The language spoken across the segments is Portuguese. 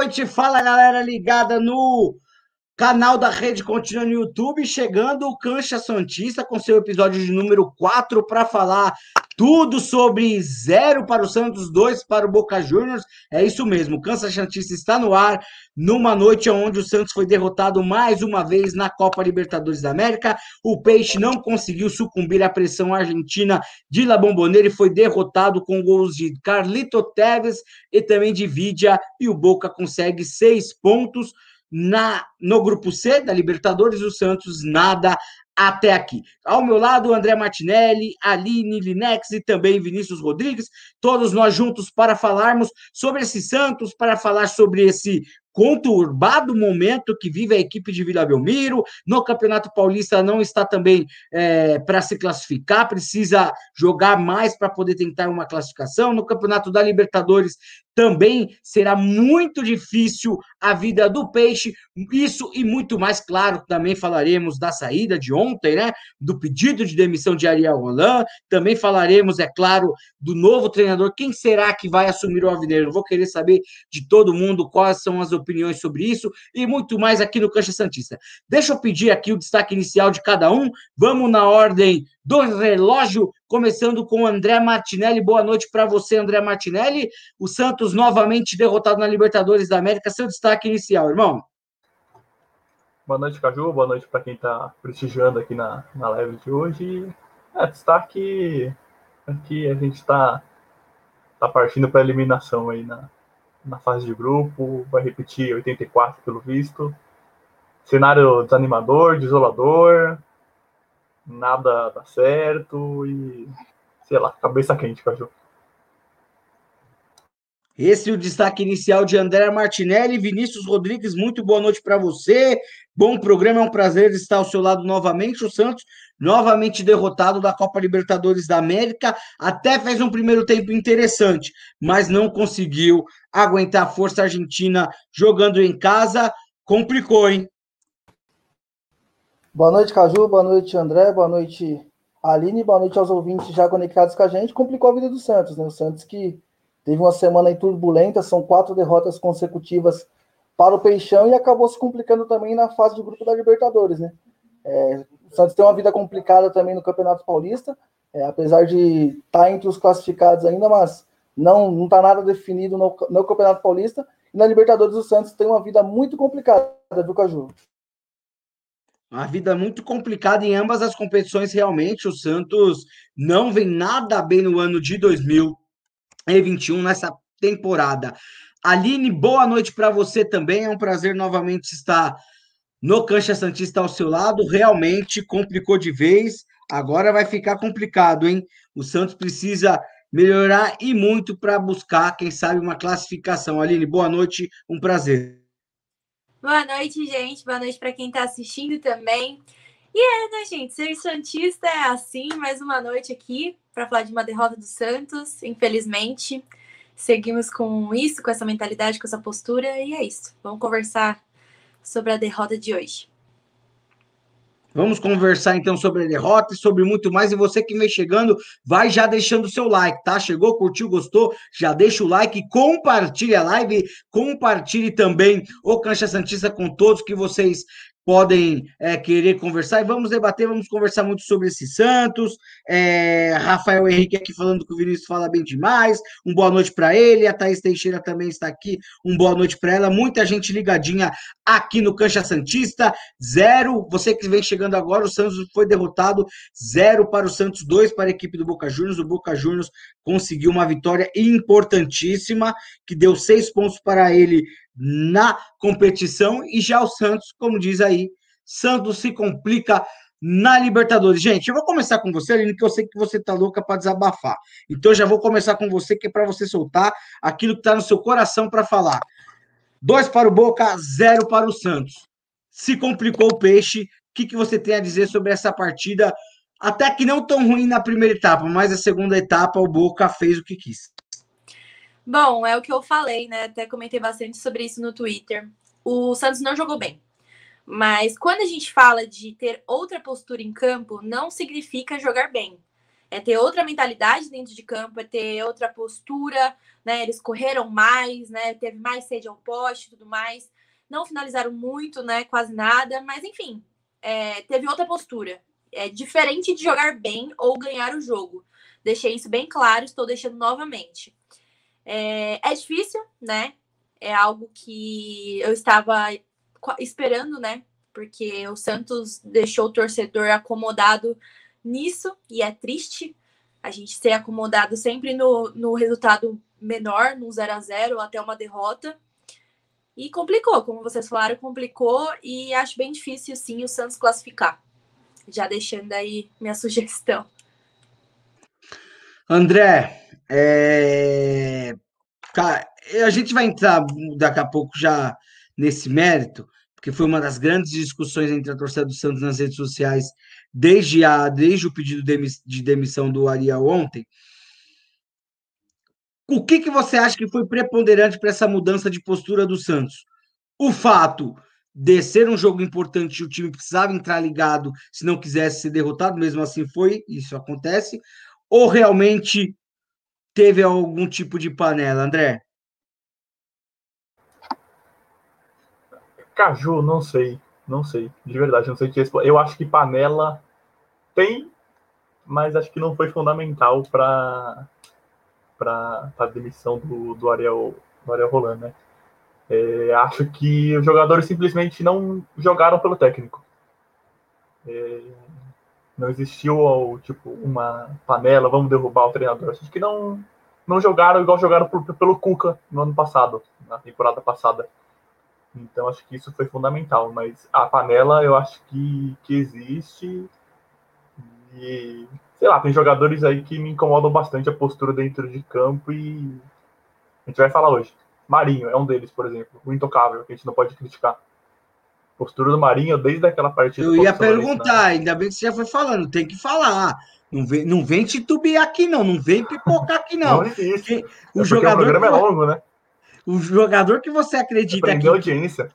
Noite, fala galera ligada no canal da Rede Contínua no YouTube, chegando o Cancha Santista com seu episódio de número 4 para falar tudo sobre zero para o Santos, dois para o Boca Juniors. É isso mesmo, o Cancha Santista está no ar numa noite onde o Santos foi derrotado mais uma vez na Copa Libertadores da América. O Peixe não conseguiu sucumbir à pressão argentina de La Bombonera e foi derrotado com gols de Carlito Teves e também de Vidia e o Boca consegue seis pontos na no grupo C da Libertadores, o Santos nada até aqui. Ao meu lado, André Martinelli, Aline Linex e também Vinícius Rodrigues, todos nós juntos para falarmos sobre esse Santos, para falar sobre esse conturbado momento que vive a equipe de Vila Belmiro. No Campeonato Paulista não está também é, para se classificar, precisa jogar mais para poder tentar uma classificação. No Campeonato da Libertadores também será muito difícil a vida do Peixe. Isso e muito mais, claro, também falaremos da saída de ontem, né? Do pedido de demissão de Ariel Roland. Também falaremos, é claro, do novo treinador. Quem será que vai assumir o Alvinegro? Vou querer saber de todo mundo quais são as opiniões sobre isso e muito mais aqui no Cancha Santista. Deixa eu pedir aqui o destaque inicial de cada um. Vamos na ordem do relógio, começando com André Martinelli. Boa noite para você, André Martinelli. O Santos novamente derrotado na Libertadores da América. Seu destaque inicial, irmão. Boa noite, Caju. Boa noite para quem está prestigiando aqui na, na live de hoje. É, destaque aqui a gente está tá partindo para eliminação aí na, na fase de grupo. Vai repetir 84 pelo visto. Cenário desanimador, desolador nada dá certo e, sei lá, cabeça quente, Caju. Esse é o destaque inicial de André Martinelli. Vinícius Rodrigues, muito boa noite para você. Bom programa, é um prazer estar ao seu lado novamente. O Santos, novamente derrotado da Copa Libertadores da América, até fez um primeiro tempo interessante, mas não conseguiu aguentar a força argentina jogando em casa. Complicou, hein? Boa noite, Caju. Boa noite, André. Boa noite, Aline. Boa noite aos ouvintes já conectados com a gente. Complicou a vida do Santos, né? O Santos que teve uma semana turbulenta, são quatro derrotas consecutivas para o Peixão e acabou se complicando também na fase de grupo da Libertadores, né? É, o Santos tem uma vida complicada também no Campeonato Paulista, é, apesar de estar tá entre os classificados ainda, mas não não está nada definido no, no Campeonato Paulista. E na Libertadores o Santos tem uma vida muito complicada, viu, Caju? Uma vida muito complicada em ambas as competições, realmente. O Santos não vem nada bem no ano de 2021, nessa temporada. Aline, boa noite para você também. É um prazer novamente estar no Cancha Santista ao seu lado. Realmente complicou de vez. Agora vai ficar complicado, hein? O Santos precisa melhorar e muito para buscar, quem sabe, uma classificação. Aline, boa noite, um prazer. Boa noite, gente. Boa noite para quem está assistindo também. E é, né, gente? Ser Santista é assim, mais uma noite aqui para falar de uma derrota do Santos, infelizmente. Seguimos com isso, com essa mentalidade, com essa postura, e é isso. Vamos conversar sobre a derrota de hoje. Vamos conversar então sobre a derrota e sobre muito mais. E você que vem chegando, vai já deixando o seu like, tá? Chegou, curtiu, gostou? Já deixa o like, compartilhe a live, compartilhe também o Cancha Santista com todos que vocês podem é, querer conversar e vamos debater, vamos conversar muito sobre esse Santos. É, Rafael Henrique aqui falando que o Vinícius fala bem demais. Um boa noite para ele. A Thaís Teixeira também está aqui. Um boa noite para ela. Muita gente ligadinha aqui no Cancha Santista. Zero. Você que vem chegando agora, o Santos foi derrotado. Zero para o Santos, dois para a equipe do Boca Juniors. O Boca Juniors conseguiu uma vitória importantíssima que deu seis pontos para ele na competição e já o Santos, como diz aí, Santos se complica na Libertadores. Gente, eu vou começar com você, Aline, que eu sei que você tá louca para desabafar. Então já vou começar com você, que é para você soltar aquilo que tá no seu coração para falar. Dois para o Boca, zero para o Santos. Se complicou o peixe. O que, que você tem a dizer sobre essa partida? Até que não tão ruim na primeira etapa, mas a segunda etapa o Boca fez o que quis. Bom, é o que eu falei, né? Até comentei bastante sobre isso no Twitter. O Santos não jogou bem. Mas quando a gente fala de ter outra postura em campo, não significa jogar bem. é ter outra mentalidade dentro de campo, é ter outra postura, né? Eles correram mais, né? Teve mais sede ao poste e tudo mais. Não finalizaram muito, né? Quase nada, mas enfim, é, teve outra postura. É diferente de jogar bem ou ganhar o jogo. Deixei isso bem claro, estou deixando novamente. É, é difícil, né? É algo que eu estava esperando, né? Porque o Santos deixou o torcedor acomodado nisso e é triste a gente ser acomodado sempre no, no resultado menor, no 0 a 0 até uma derrota. E complicou, como vocês falaram, complicou e acho bem difícil sim o Santos classificar. Já deixando aí minha sugestão. André, é... Cara, a gente vai entrar daqui a pouco já nesse mérito, porque foi uma das grandes discussões entre a torcida do Santos nas redes sociais desde, a, desde o pedido de demissão do Ariel ontem. O que, que você acha que foi preponderante para essa mudança de postura do Santos? O fato de ser um jogo importante, o time precisava entrar ligado se não quisesse ser derrotado, mesmo assim foi, isso acontece, ou realmente teve algum tipo de panela, André? Caju, não sei, não sei, de verdade, não sei o que Eu acho que panela tem, mas acho que não foi fundamental para para a demissão do, do Ariel do Ariel Roland, né? É, acho que os jogadores simplesmente não jogaram pelo técnico. É, não existiu tipo uma panela, vamos derrubar o treinador. Acho que não não jogaram igual jogaram por, pelo Cuca no ano passado, na temporada passada. Então acho que isso foi fundamental. Mas a panela eu acho que, que existe e, sei lá, tem jogadores aí que me incomodam bastante a postura dentro de campo e a gente vai falar hoje. Marinho é um deles, por exemplo, o intocável, que a gente não pode criticar. Postura do Marinho desde aquela partida. Eu ia perguntar, né? ainda bem que você já foi falando, tem que falar. Não vem, não vem titubear aqui, não. Não vem pipocar aqui, não. não é o, é jogador o programa é longo, né? O jogador que você acredita aqui. audiência.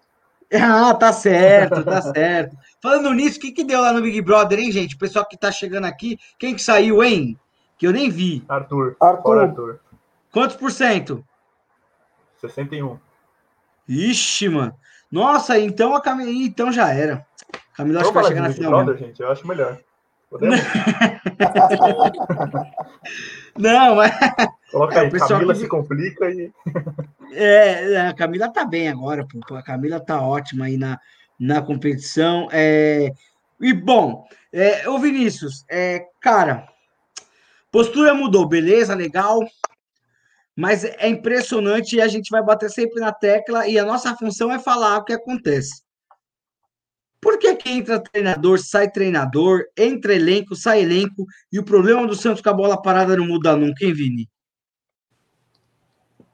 Ah, tá certo, tá certo. Falando nisso, o que, que deu lá no Big Brother, hein, gente? O pessoal que tá chegando aqui, quem que saiu, hein? Que eu nem vi. Arthur. Arthur. Arthur. Quantos por cento? 61. Ixi, mano. Nossa, então a Camila. Então já era. Camila acho que vai chegar na final. Brother, gente, eu acho melhor. Podemos? Não, mas. Coloca aí, Camila que... se complica e. é, a Camila tá bem agora, pô. A Camila tá ótima aí na, na competição. É... E bom, é, ô Vinícius, é, cara, postura mudou, beleza, legal. Mas é impressionante e a gente vai bater sempre na tecla e a nossa função é falar o que acontece. Por que, que entra treinador, sai treinador, entra elenco, sai elenco, e o problema do Santos com a bola parada não muda nunca, hein, Vini?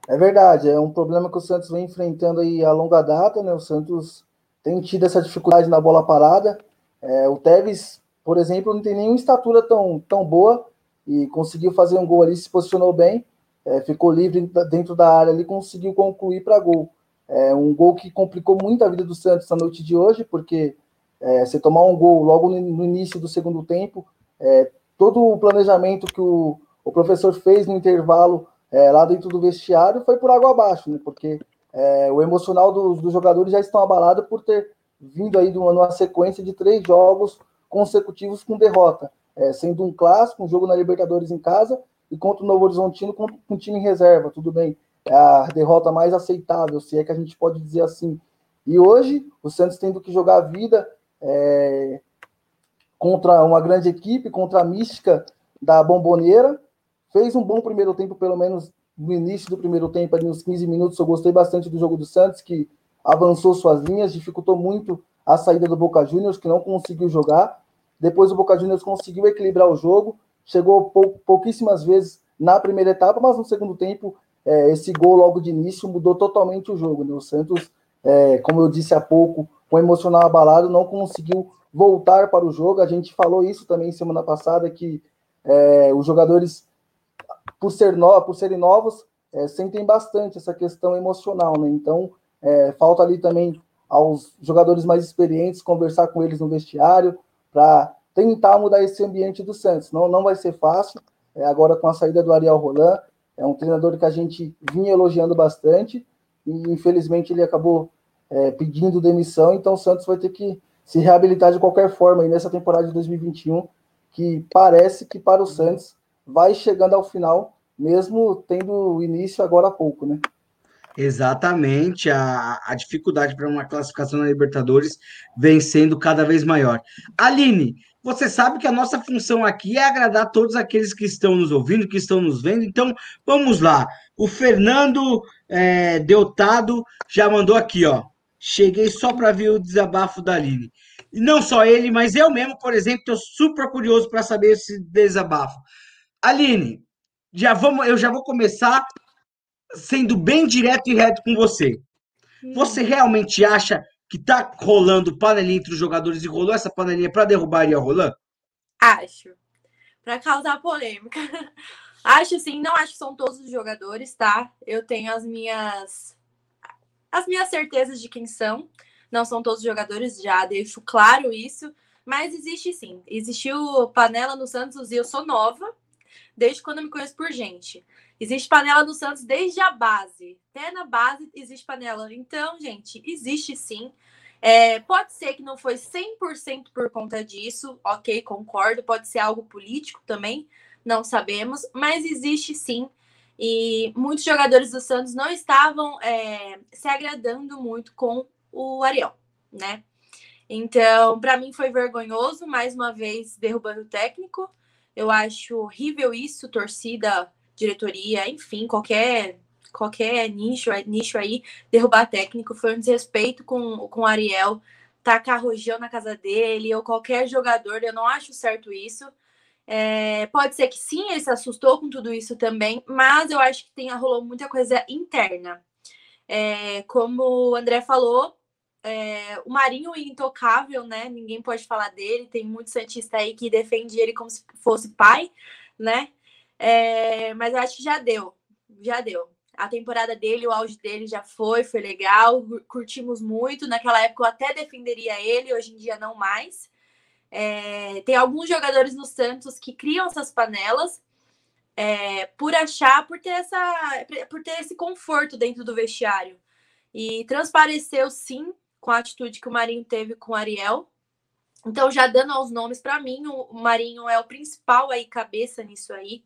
É verdade, é um problema que o Santos vem enfrentando aí a longa data, né? O Santos tem tido essa dificuldade na bola parada. É, o Tevez, por exemplo, não tem nenhuma estatura tão, tão boa e conseguiu fazer um gol ali, se posicionou bem, é, ficou livre dentro da área ali, conseguiu concluir para gol. É um gol que complicou muito a vida do Santos na noite de hoje, porque é, você tomar um gol logo no, início do segundo tempo, é, todo o planejamento que o, o professor fez no intervalo é, lá dentro do vestiário foi por água abaixo, né? Porque é, o emocional dos, dos, jogadores já estão abalados por ter vindo aí de uma, uma sequência de três jogos consecutivos com derrota, é, sendo um clássico, um jogo na Libertadores em casa e contra o Novo Horizontino com, com time em reserva, tudo bem é a derrota mais aceitável, se é que a gente pode dizer assim. E hoje, o Santos tendo que jogar a vida é, contra uma grande equipe, contra a mística da bomboneira, fez um bom primeiro tempo, pelo menos no início do primeiro tempo, ali nos 15 minutos, eu gostei bastante do jogo do Santos, que avançou suas linhas, dificultou muito a saída do Boca Juniors, que não conseguiu jogar. Depois o Boca Juniors conseguiu equilibrar o jogo, chegou pou, pouquíssimas vezes na primeira etapa, mas no segundo tempo é, esse gol logo de início mudou totalmente o jogo. Né? O Santos, é, como eu disse há pouco, com emocional abalado, não conseguiu voltar para o jogo. A gente falou isso também semana passada, que é, os jogadores, por, ser no, por serem novos, é, sentem bastante essa questão emocional. Né? Então, é, falta ali também aos jogadores mais experientes conversar com eles no vestiário para tentar mudar esse ambiente do Santos. Não, não vai ser fácil. É, agora com a saída do Ariel Roland, é um treinador que a gente vinha elogiando bastante e infelizmente ele acabou é, pedindo demissão. Então o Santos vai ter que se reabilitar de qualquer forma aí nessa temporada de 2021, que parece que para o Santos vai chegando ao final, mesmo tendo início agora há pouco, né? Exatamente, a, a dificuldade para uma classificação na Libertadores vem sendo cada vez maior. Aline, você sabe que a nossa função aqui é agradar todos aqueles que estão nos ouvindo, que estão nos vendo, então vamos lá. O Fernando é, Deutado já mandou aqui, ó. Cheguei só para ver o desabafo da Aline. E não só ele, mas eu mesmo, por exemplo, estou super curioso para saber esse desabafo. Aline, já vamos, eu já vou começar sendo bem direto e reto com você. Você realmente acha que tá rolando panelinha entre os jogadores e rolou essa panelinha para derrubar a Roland? Acho. Para causar polêmica. acho sim, não acho que são todos os jogadores, tá? Eu tenho as minhas as minhas certezas de quem são. Não são todos os jogadores, já deixo claro isso. Mas existe sim. Existiu panela no Santos e eu sou nova, desde quando eu me conheço por gente. Existe panela no Santos desde a base. Até na base existe panela. Então, gente, existe sim. É, pode ser que não foi 100% por conta disso, ok, concordo. Pode ser algo político também, não sabemos, mas existe sim. E muitos jogadores do Santos não estavam é, se agradando muito com o Ariel, né? Então, para mim foi vergonhoso, mais uma vez derrubando o técnico. Eu acho horrível isso, torcida diretoria, enfim, qualquer qualquer nicho, nicho aí, derrubar técnico foi um desrespeito com, com Ariel, tacar rojão na casa dele, ou qualquer jogador, eu não acho certo isso. É, pode ser que sim, ele se assustou com tudo isso também, mas eu acho que tem, rolou muita coisa interna. É, como o André falou, é, o Marinho é intocável, né? Ninguém pode falar dele. Tem muito Santista aí que defende ele como se fosse pai, né? É, mas eu acho que já deu, já deu. A temporada dele, o auge dele já foi, foi legal, curtimos muito. Naquela época eu até defenderia ele, hoje em dia não mais. É, tem alguns jogadores no Santos que criam essas panelas é, por achar, por ter, essa, por ter esse conforto dentro do vestiário. E transpareceu sim com a atitude que o Marinho teve com o Ariel. Então, já dando aos nomes, para mim, o Marinho é o principal aí, cabeça nisso aí.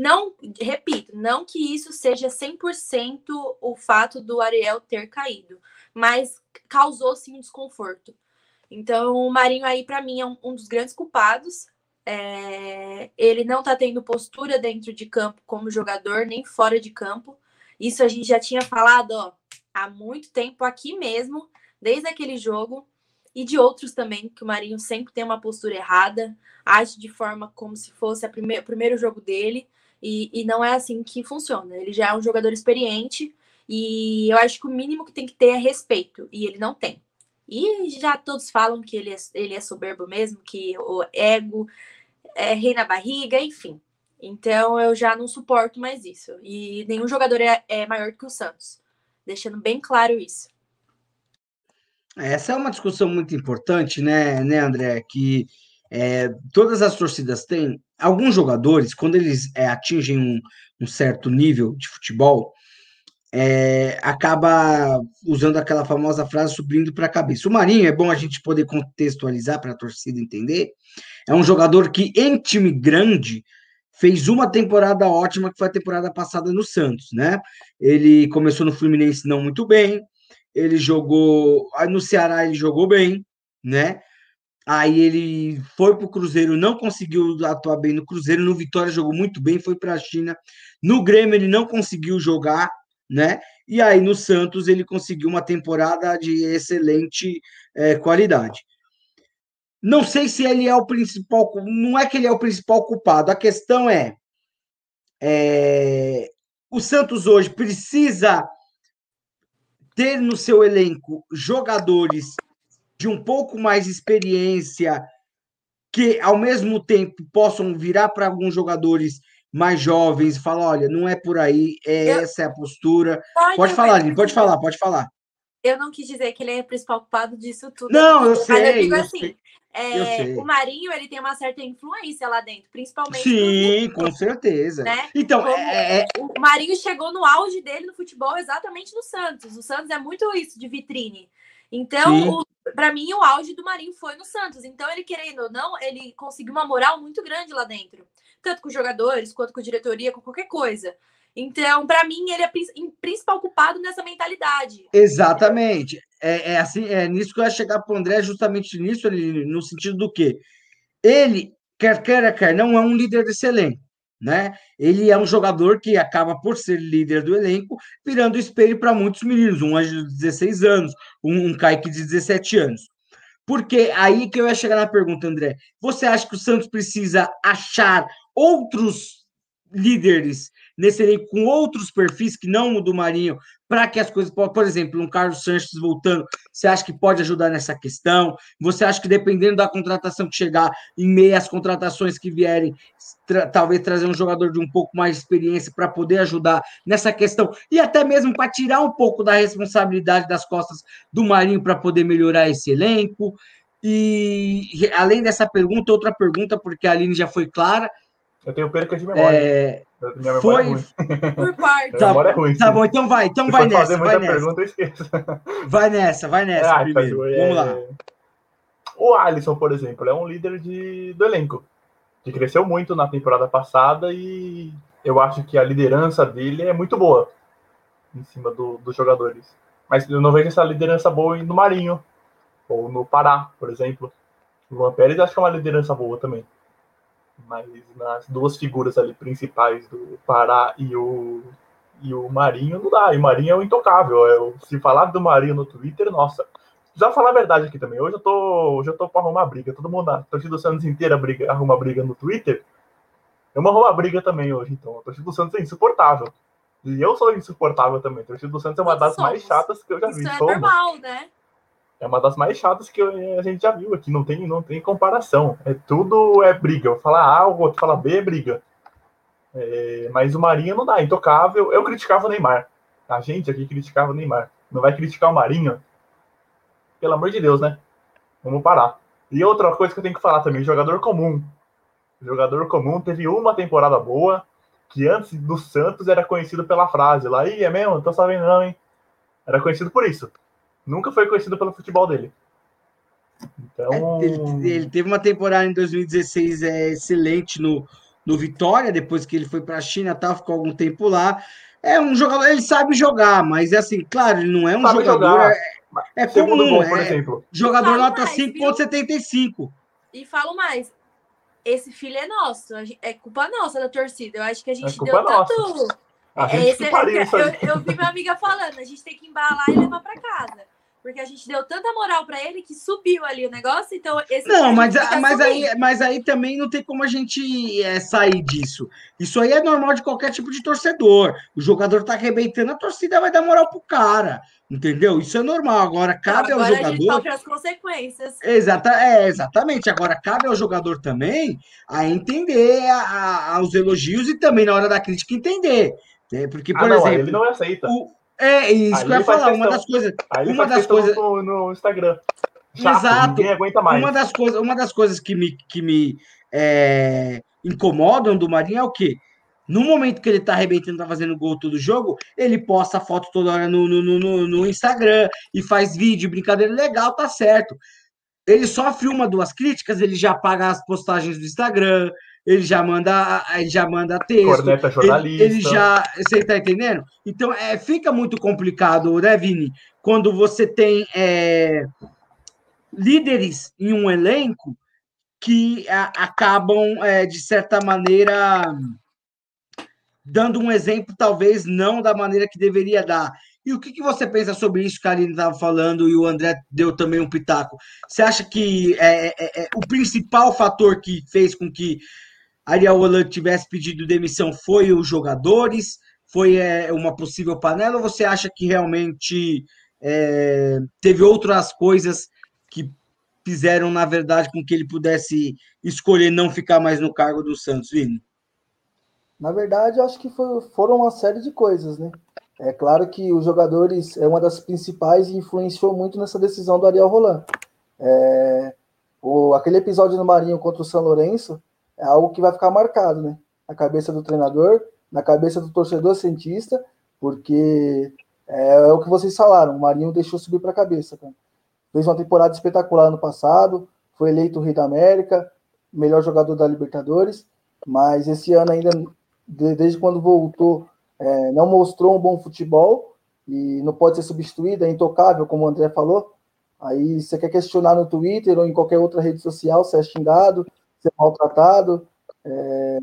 Não, repito, não que isso seja 100% o fato do Ariel ter caído, mas causou sim um desconforto. Então, o Marinho aí, para mim, é um, um, dos grandes culpados. É... ele não tá tendo postura dentro de campo como jogador, nem fora de campo. Isso a gente já tinha falado ó, há muito tempo aqui mesmo, desde aquele jogo, e de outros também, que o Marinho sempre tem uma postura errada, age de forma como se fosse o primeiro jogo dele. E, e não é assim que funciona. Ele já é um jogador experiente e eu acho que o mínimo que tem que ter é respeito. E ele não tem. E já todos falam que ele é, ele é soberbo mesmo, que o ego é rei na barriga, enfim. Então eu já não suporto mais isso. E nenhum jogador é, é maior que o Santos. Deixando bem claro isso. Essa é uma discussão muito importante, né, né André? Que é, todas as torcidas têm. Alguns jogadores, quando eles é, atingem um, um, certo nível de futebol, é, acaba usando aquela famosa frase subindo para a cabeça. O Marinho, é bom a gente poder contextualizar para a torcida entender, é um jogador que, em time grande, fez uma temporada ótima, que foi a temporada passada no Santos, né? Ele começou no Fluminense não muito bem, ele jogou. No Ceará ele jogou bem, né? Aí ele foi para o Cruzeiro, não conseguiu atuar bem no Cruzeiro. No Vitória jogou muito bem, foi para a China. No Grêmio ele não conseguiu jogar, né? E aí no Santos ele conseguiu uma temporada de excelente é, qualidade. Não sei se ele é o principal, não é que ele é o principal culpado. A questão é, é o Santos hoje precisa ter no seu elenco jogadores de um pouco mais experiência, que ao mesmo tempo possam virar para alguns jogadores mais jovens e falar: olha, não é por aí, é eu... essa é a postura. Pode, pode falar, Lili, pode falar, pode falar. Eu não quis dizer que ele é o principal culpado disso tudo. Não, eu sei. Eu digo assim, sei. é, o Marinho ele tem uma certa influência lá dentro, principalmente. Sim, com certeza. Né? Então, é, é... o Marinho chegou no auge dele no futebol exatamente no Santos. O Santos é muito isso de vitrine. Então, para mim, o auge do Marinho foi no Santos. Então, ele querendo ou não, ele conseguiu uma moral muito grande lá dentro, tanto com os jogadores quanto com a diretoria, com qualquer coisa. Então, para mim, ele é o principal culpado nessa mentalidade. Exatamente. É, é assim, é nisso que eu ia chegar para o André, justamente nisso, ele, no sentido do quê? Ele, quer queira, quer não, é um líder desse elenco. Né? Ele é um jogador que acaba por ser líder do elenco, virando espelho para muitos meninos, um anjo de 16 anos, um, um Kaique de 17 anos. Porque aí que eu ia chegar na pergunta, André. Você acha que o Santos precisa achar outros líderes nesse elenco com outros perfis que não o do Marinho, para que as coisas, por exemplo, um Carlos Sanches voltando, você acha que pode ajudar nessa questão? Você acha que dependendo da contratação que chegar, em meio às contratações que vierem, tra talvez trazer um jogador de um pouco mais de experiência para poder ajudar nessa questão e até mesmo para tirar um pouco da responsabilidade das costas do Marinho para poder melhorar esse elenco? E além dessa pergunta, outra pergunta, porque a Aline já foi clara, eu tenho perca de memória. É... Minha memória foi... é ruim. Por parte. Tá, memória é ruim. Tá bom, então vai, então Se vai nessa. vai nessa. Pergunta, vai nessa, vai nessa ah, primeiro. Tá, Vamos lá. O Alisson, por exemplo, é um líder de, do elenco, que cresceu muito na temporada passada e eu acho que a liderança dele é muito boa em cima do, dos jogadores. Mas eu não vejo essa liderança boa no Marinho, ou no Pará, por exemplo. O Luan Pérez acho que é uma liderança boa também mas nas duas figuras ali principais do Pará e o, e o Marinho não dá. E o Marinho é o intocável. Eu, se falar do Marinho no Twitter, nossa. Já falar a verdade aqui também. Hoje eu tô, hoje eu tô pra arrumar briga. Todo mundo, a torcida do Santos inteira briga, arruma briga no Twitter. Eu vou arrumar briga também hoje, então. A torcida do Santos é insuportável. E eu sou insuportável também. A torcida do Santos é uma das somos. mais chatas que eu já vi. Isso é normal, né? É uma das mais chatas que a gente já viu aqui, não tem, não tem comparação. É tudo é briga. Eu falar A, o outro fala B, é briga. É, mas o Marinho não dá, intocável. Eu criticava o Neymar. A gente aqui criticava o Neymar. Não vai criticar o Marinho? Pelo amor de Deus, né? Vamos parar. E outra coisa que eu tenho que falar também, jogador comum. Jogador comum teve uma temporada boa, que antes do Santos era conhecido pela frase lá, Ih, é mesmo? Não tô sabendo não, hein? Era conhecido por isso nunca foi conhecido pelo futebol dele. Então... É, ele, ele, teve uma temporada em 2016 é, excelente no, no Vitória, depois que ele foi para a China, tá, ficou algum tempo lá. É um jogador, ele sabe jogar, mas é assim, claro, ele não é um sabe jogador. Jogar. É, é comum, gol, por é, exemplo. Jogador nota 5,75. E falo mais, esse filho é nosso, é culpa nossa da torcida. Eu acho que a gente é deu nossa. tanto. A gente esse, é, eu, eu vi minha amiga falando, a gente tem que embalar e levar para casa porque a gente deu tanta moral para ele que subiu ali o negócio, então esse Não, mas, mas, aí, mas aí também não tem como a gente é, sair disso. Isso aí é normal de qualquer tipo de torcedor. O jogador tá arrebentando, a torcida vai dar moral pro cara. Entendeu? Isso é normal. Agora cabe Agora ao jogador. A gente sofre as consequências. Exata, é, exatamente. Agora cabe ao jogador também a entender a, a, os elogios e também na hora da crítica entender. É, porque, por ah, não, exemplo. Ele não aceita. O, é isso aí que eu ia falar. Uma das coisas. uma das coisas no, no Instagram. Chato, Exato. aguenta mais. Uma das coisas, uma das coisas que me, que me é, incomodam do Marinho é o quê? No momento que ele tá arrebentando, tá fazendo gol todo jogo, ele posta foto toda hora no, no, no, no Instagram e faz vídeo, brincadeira legal, tá certo. Ele sofre uma, duas críticas, ele já paga as postagens do Instagram, ele já manda, ele já manda texto. Corneta jornalista. Ele, ele já. Você está entendendo? Então, é, fica muito complicado, né, Vini? Quando você tem é, líderes em um elenco que a, acabam, é, de certa maneira, dando um exemplo, talvez não da maneira que deveria dar. E o que, que você pensa sobre isso que a Aline estava falando e o André deu também um pitaco? Você acha que é, é, é, o principal fator que fez com que Ariel Holan tivesse pedido demissão foi os jogadores? Foi é, uma possível panela? Ou você acha que realmente é, teve outras coisas que fizeram, na verdade, com que ele pudesse escolher não ficar mais no cargo do Santos, Vini? Na verdade, eu acho que foi, foram uma série de coisas, né? É claro que os jogadores é uma das principais e influenciou muito nessa decisão do Ariel Roland. É, o, aquele episódio no Marinho contra o São Lourenço é algo que vai ficar marcado, né? Na cabeça do treinador, na cabeça do torcedor cientista, porque é, é o que vocês falaram, o Marinho deixou subir para a cabeça, cara. Fez uma temporada espetacular no passado, foi eleito o Rei da América, melhor jogador da Libertadores, mas esse ano ainda, desde quando voltou, é, não mostrou um bom futebol e não pode ser substituído, é intocável, como o André falou. Aí você quer questionar no Twitter ou em qualquer outra rede social, se é xingado, se é maltratado. É...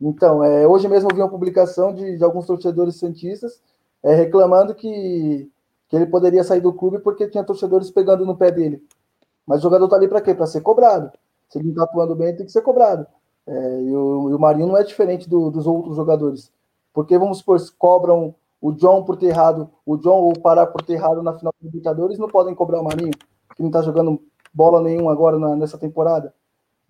Então, é, hoje mesmo eu vi uma publicação de, de alguns torcedores santistas é, reclamando que, que ele poderia sair do clube porque tinha torcedores pegando no pé dele. Mas o jogador tá ali para quê? Para ser cobrado. Se ele não tá atuando bem, tem que ser cobrado. É, e, o, e, o, Marinho não é diferente do, dos outros jogadores. Porque, vamos supor, cobram o John por ter errado, o John ou o Pará por ter errado na final do Libertadores, não podem cobrar o Marinho, que não tá jogando bola nenhuma agora na, nessa temporada.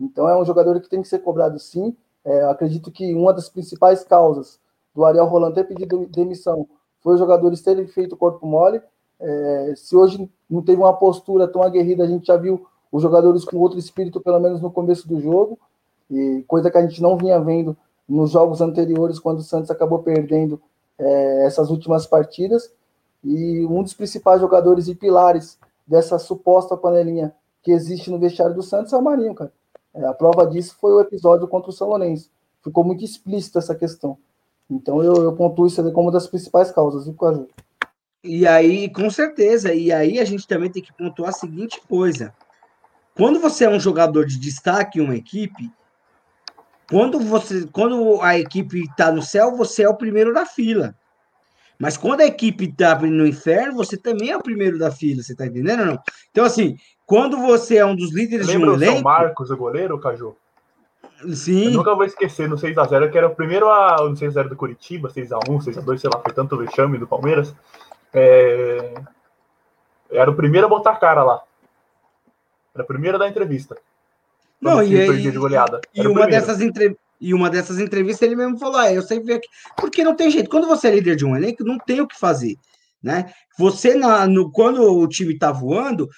Então é um jogador que tem que ser cobrado sim. É, acredito que uma das principais causas do Ariel Roland ter pedido demissão foi os jogadores terem feito corpo mole. É, se hoje não teve uma postura tão aguerrida, a gente já viu os jogadores com outro espírito, pelo menos no começo do jogo, e coisa que a gente não vinha vendo nos jogos anteriores, quando o Santos acabou perdendo é, essas últimas partidas. E um dos principais jogadores e pilares dessa suposta panelinha que existe no vestiário do Santos é o Marinho, cara. É, a prova disso foi o episódio contra o São Lourenço. Ficou muito explícita essa questão. Então eu, eu pontuo isso como uma das principais causas, viu, Caju? E aí, com certeza, e aí a gente também tem que pontuar a seguinte coisa. Quando você é um jogador de destaque em uma equipe, quando você, quando a equipe está no céu, você é o primeiro da fila. Mas quando a equipe está no inferno, você também é o primeiro da fila, você está entendendo ou não? Então, assim, quando você é um dos líderes Lembra de um elenco... o São Marcos, o goleiro, Caju? Sim. Eu nunca vou esquecer no 6x0, que era o primeiro a, no 6x0 do Curitiba, 6x1, 6x2, sei lá, foi tanto vexame do Palmeiras. É... Era o primeiro a botar a cara lá. Era o primeiro da entrevista. Não, e, e, de goleada. e uma dessas entrevistas. E uma dessas entrevistas ele mesmo falou: ah, eu sempre aqui. Porque não tem jeito. Quando você é líder de um elenco, não tem o que fazer. Né? Você, na, no, quando o time tá voando,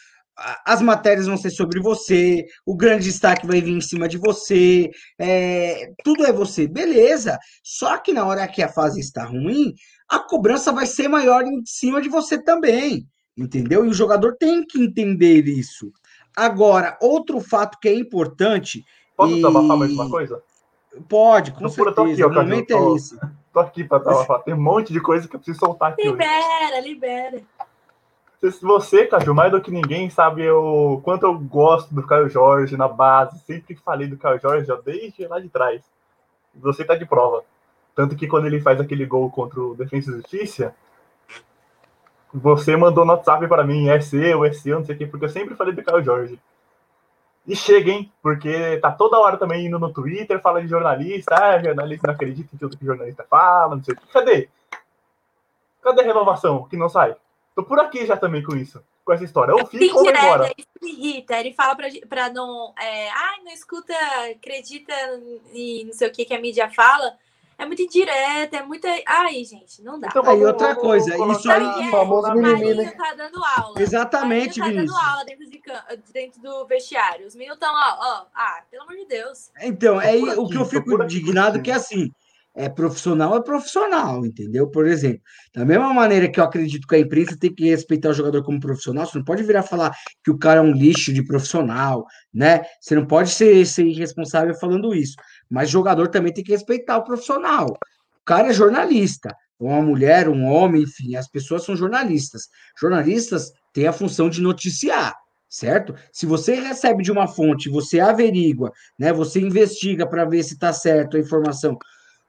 as matérias vão ser sobre você, o grande destaque vai vir em cima de você, é, tudo é você, beleza. Só que na hora que a fase está ruim, a cobrança vai ser maior em cima de você também, entendeu? E o jogador tem que entender isso. Agora, outro fato que é importante. Posso e... desabafar mais uma coisa? Pode, com então, certeza. Tô aqui, ó, o momento é esse. Tô aqui para desabafar. Tem um monte de coisa que eu preciso soltar aqui. Libera, hoje. libera. Você, Caju, mais do que ninguém, sabe o quanto eu gosto do Caio Jorge na base. Sempre falei do Caio Jorge, já desde lá de trás. Você tá de prova. Tanto que quando ele faz aquele gol contra o Defensa e Justiça, você mandou no WhatsApp para mim, é seu, é seu, não sei o quê, porque eu sempre falei do Caio Jorge. E chega, hein? Porque tá toda hora também indo no Twitter, fala de jornalista, ah, jornalista não acredita em tudo que jornalista fala, não sei o quê. Cadê? Cadê a renovação que não sai? Tô por aqui já também com isso, com essa história. Ou fica ou vai embora. Isso me irrita. Ele fala pra, pra não. É, Ai, não escuta, acredita e não sei o que que a mídia fala. É muito indireta, é muita. Ai, gente, não dá. Então, aí outra coisa, isso aí. É, famoso mimimi, né? tá dando aula. Exatamente, tá Vinícius. dando aula dentro, de, dentro do vestiário. Os meninos estão, ó, ó, ah, pelo amor de Deus. Então, é aqui, o que eu fico indignado que é assim é profissional, é profissional, entendeu? Por exemplo, da mesma maneira que eu acredito que a imprensa tem que respeitar o jogador como profissional, você não pode virar falar que o cara é um lixo de profissional, né? Você não pode ser, ser irresponsável falando isso. Mas jogador também tem que respeitar o profissional. O cara é jornalista, uma mulher, um homem, enfim, as pessoas são jornalistas. Jornalistas têm a função de noticiar certo? Se você recebe de uma fonte, você averigua, né? Você investiga para ver se está certo a informação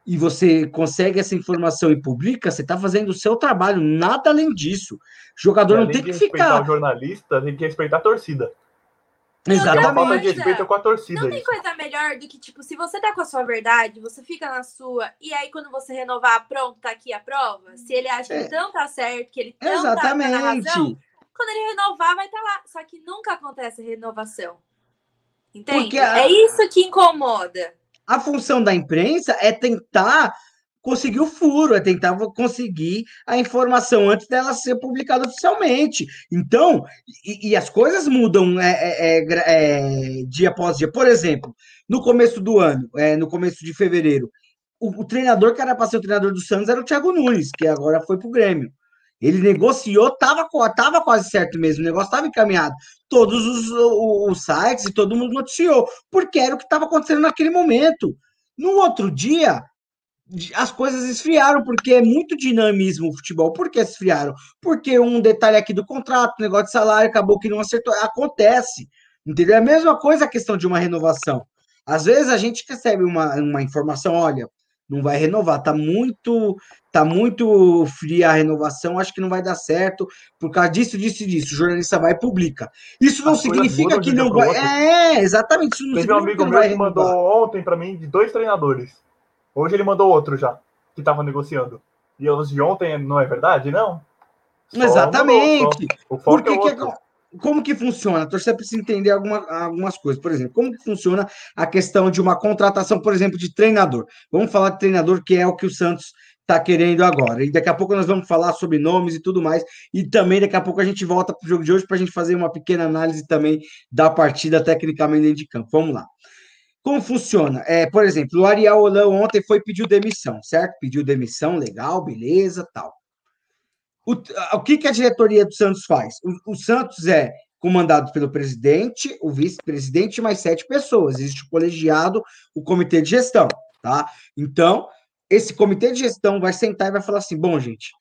e você consegue essa informação e publica, você está fazendo o seu trabalho, nada além disso. O jogador não tem que ficar. O jornalista tem que respeitar a torcida. Exatamente. de respeito com a torcida. Não tem isso. coisa melhor do que, tipo, se você tá com a sua verdade, você fica na sua, e aí quando você renovar, pronto, tá aqui a prova. Se ele acha é. que não tá certo, que ele não Exatamente. tá na razão, quando ele renovar, vai estar tá lá. Só que nunca acontece a renovação. Entende? A... É isso que incomoda a função da imprensa é tentar conseguir o furo, é tentar conseguir a informação antes dela ser publicada oficialmente. Então, e, e as coisas mudam é, é, é, é dia após dia. Por exemplo, no começo do ano, é, no começo de fevereiro, o, o treinador que era para ser o treinador do Santos era o Thiago Nunes, que agora foi para o Grêmio. Ele negociou, estava tava quase certo mesmo, o negócio estava encaminhado. Todos os, os, sites e todo mundo noticiou, porque era o que estava acontecendo naquele momento. No outro dia, as coisas esfriaram, porque é muito dinamismo o futebol. Por que esfriaram? Porque um detalhe aqui do contrato, negócio de salário, acabou que não acertou. Acontece. Entendeu? É a mesma coisa a questão de uma renovação. Às vezes a gente recebe uma, uma informação, olha, não vai renovar, tá muito, tá muito fria a renovação, acho que não vai dar certo, por causa disso, disso e disso. O jornalista vai e publica. Isso não As significa que não vai. É, exatamente. Isso não Teve um amigo meu que mandou ontem para mim de dois treinadores. Hoje ele mandou outro já, que tava negociando. E os de ontem não é verdade, não? Só exatamente. Mandou, só. Por que, é que é como que funciona? A torcida precisa entender alguma, algumas coisas. Por exemplo, como que funciona a questão de uma contratação, por exemplo, de treinador? Vamos falar de treinador, que é o que o Santos está querendo agora. E daqui a pouco nós vamos falar sobre nomes e tudo mais. E também daqui a pouco a gente volta para o jogo de hoje para a gente fazer uma pequena análise também da partida tecnicamente dentro de campo. Vamos lá. Como funciona? É, por exemplo, o Ariel Holan ontem foi pedir demissão, certo? Pediu demissão, legal, beleza, tal. O, o que, que a diretoria do Santos faz? O, o Santos é comandado pelo presidente, o vice-presidente mais sete pessoas. Existe o colegiado, o comitê de gestão, tá? Então, esse comitê de gestão vai sentar e vai falar assim: bom, gente,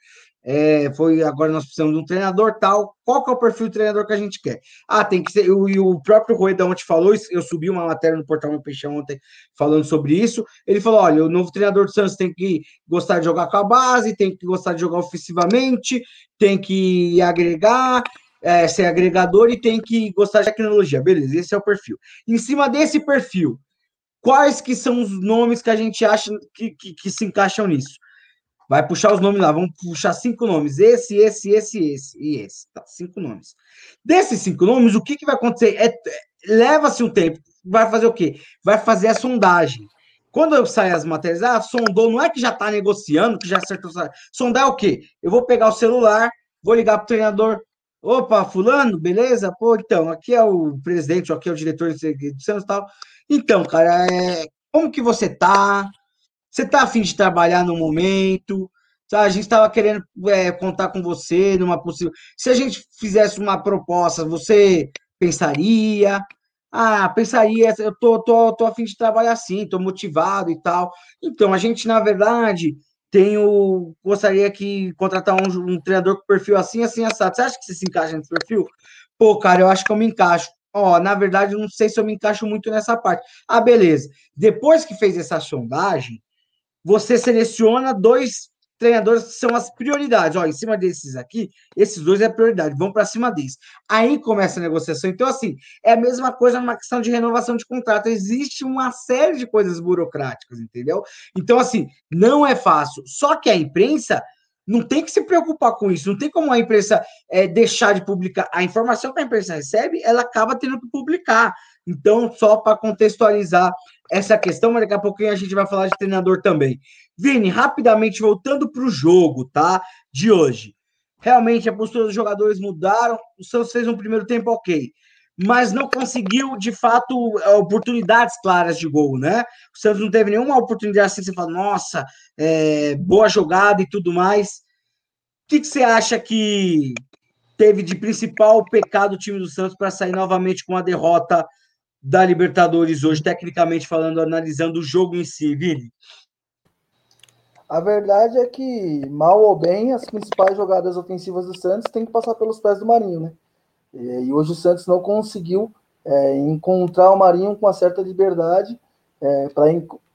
é, foi agora nós precisamos de um treinador tal. Qual que é o perfil do treinador que a gente quer? Ah, tem que ser. E o próprio Rueda ontem falou, eu subi uma matéria no portal Meu Peixe ontem falando sobre isso. Ele falou: olha, o novo treinador do Santos tem que gostar de jogar com a base, tem que gostar de jogar ofensivamente, tem que agregar, é, ser agregador e tem que gostar de tecnologia. Beleza, esse é o perfil. Em cima desse perfil, quais que são os nomes que a gente acha que, que, que se encaixam nisso? Vai puxar os nomes lá, vamos puxar cinco nomes. Esse, esse, esse, esse e esse. Tá, cinco nomes. Desses cinco nomes, o que, que vai acontecer? É, Leva-se um tempo. Vai fazer o quê? Vai fazer a sondagem. Quando sai as matérias, ah, sondou, não é que já está negociando, que já acertou. Sondar é o quê? Eu vou pegar o celular, vou ligar para o treinador. Opa, fulano, beleza? Pô, então, aqui é o presidente, aqui é o diretor do Santos e tal. Então, cara, é, como que você tá? Você está afim de trabalhar no momento? A gente estava querendo é, contar com você numa possível. Se a gente fizesse uma proposta, você pensaria? Ah, pensaria, eu tô, tô, tô afim de trabalhar assim, tô motivado e tal. Então, a gente, na verdade, tem o. Gostaria que contratar um, um treinador com perfil assim, assim, assado. Você acha que você se encaixa nesse perfil? Pô, cara, eu acho que eu me encaixo. Ó, na verdade, eu não sei se eu me encaixo muito nessa parte. Ah, beleza. Depois que fez essa sondagem, você seleciona dois treinadores que são as prioridades. Ó, em cima desses aqui, esses dois é prioridade, vão para cima deles. Aí começa a negociação. Então, assim, é a mesma coisa numa questão de renovação de contrato. Existe uma série de coisas burocráticas, entendeu? Então, assim, não é fácil. Só que a imprensa não tem que se preocupar com isso. Não tem como a imprensa é, deixar de publicar. A informação que a imprensa recebe, ela acaba tendo que publicar. Então, só para contextualizar essa questão, mas daqui a pouquinho a gente vai falar de treinador também. Vini, rapidamente voltando para o jogo, tá? De hoje. Realmente a postura dos jogadores mudaram. O Santos fez um primeiro tempo ok, mas não conseguiu de fato oportunidades claras de gol, né? O Santos não teve nenhuma oportunidade assim. Você fala, nossa, é, boa jogada e tudo mais. O que, que você acha que teve de principal pecado o time do Santos para sair novamente com a derrota da Libertadores hoje, tecnicamente falando, analisando o jogo em si, Vini? A verdade é que, mal ou bem, as principais jogadas ofensivas do Santos têm que passar pelos pés do Marinho, né? E hoje o Santos não conseguiu é, encontrar o Marinho com uma certa liberdade é,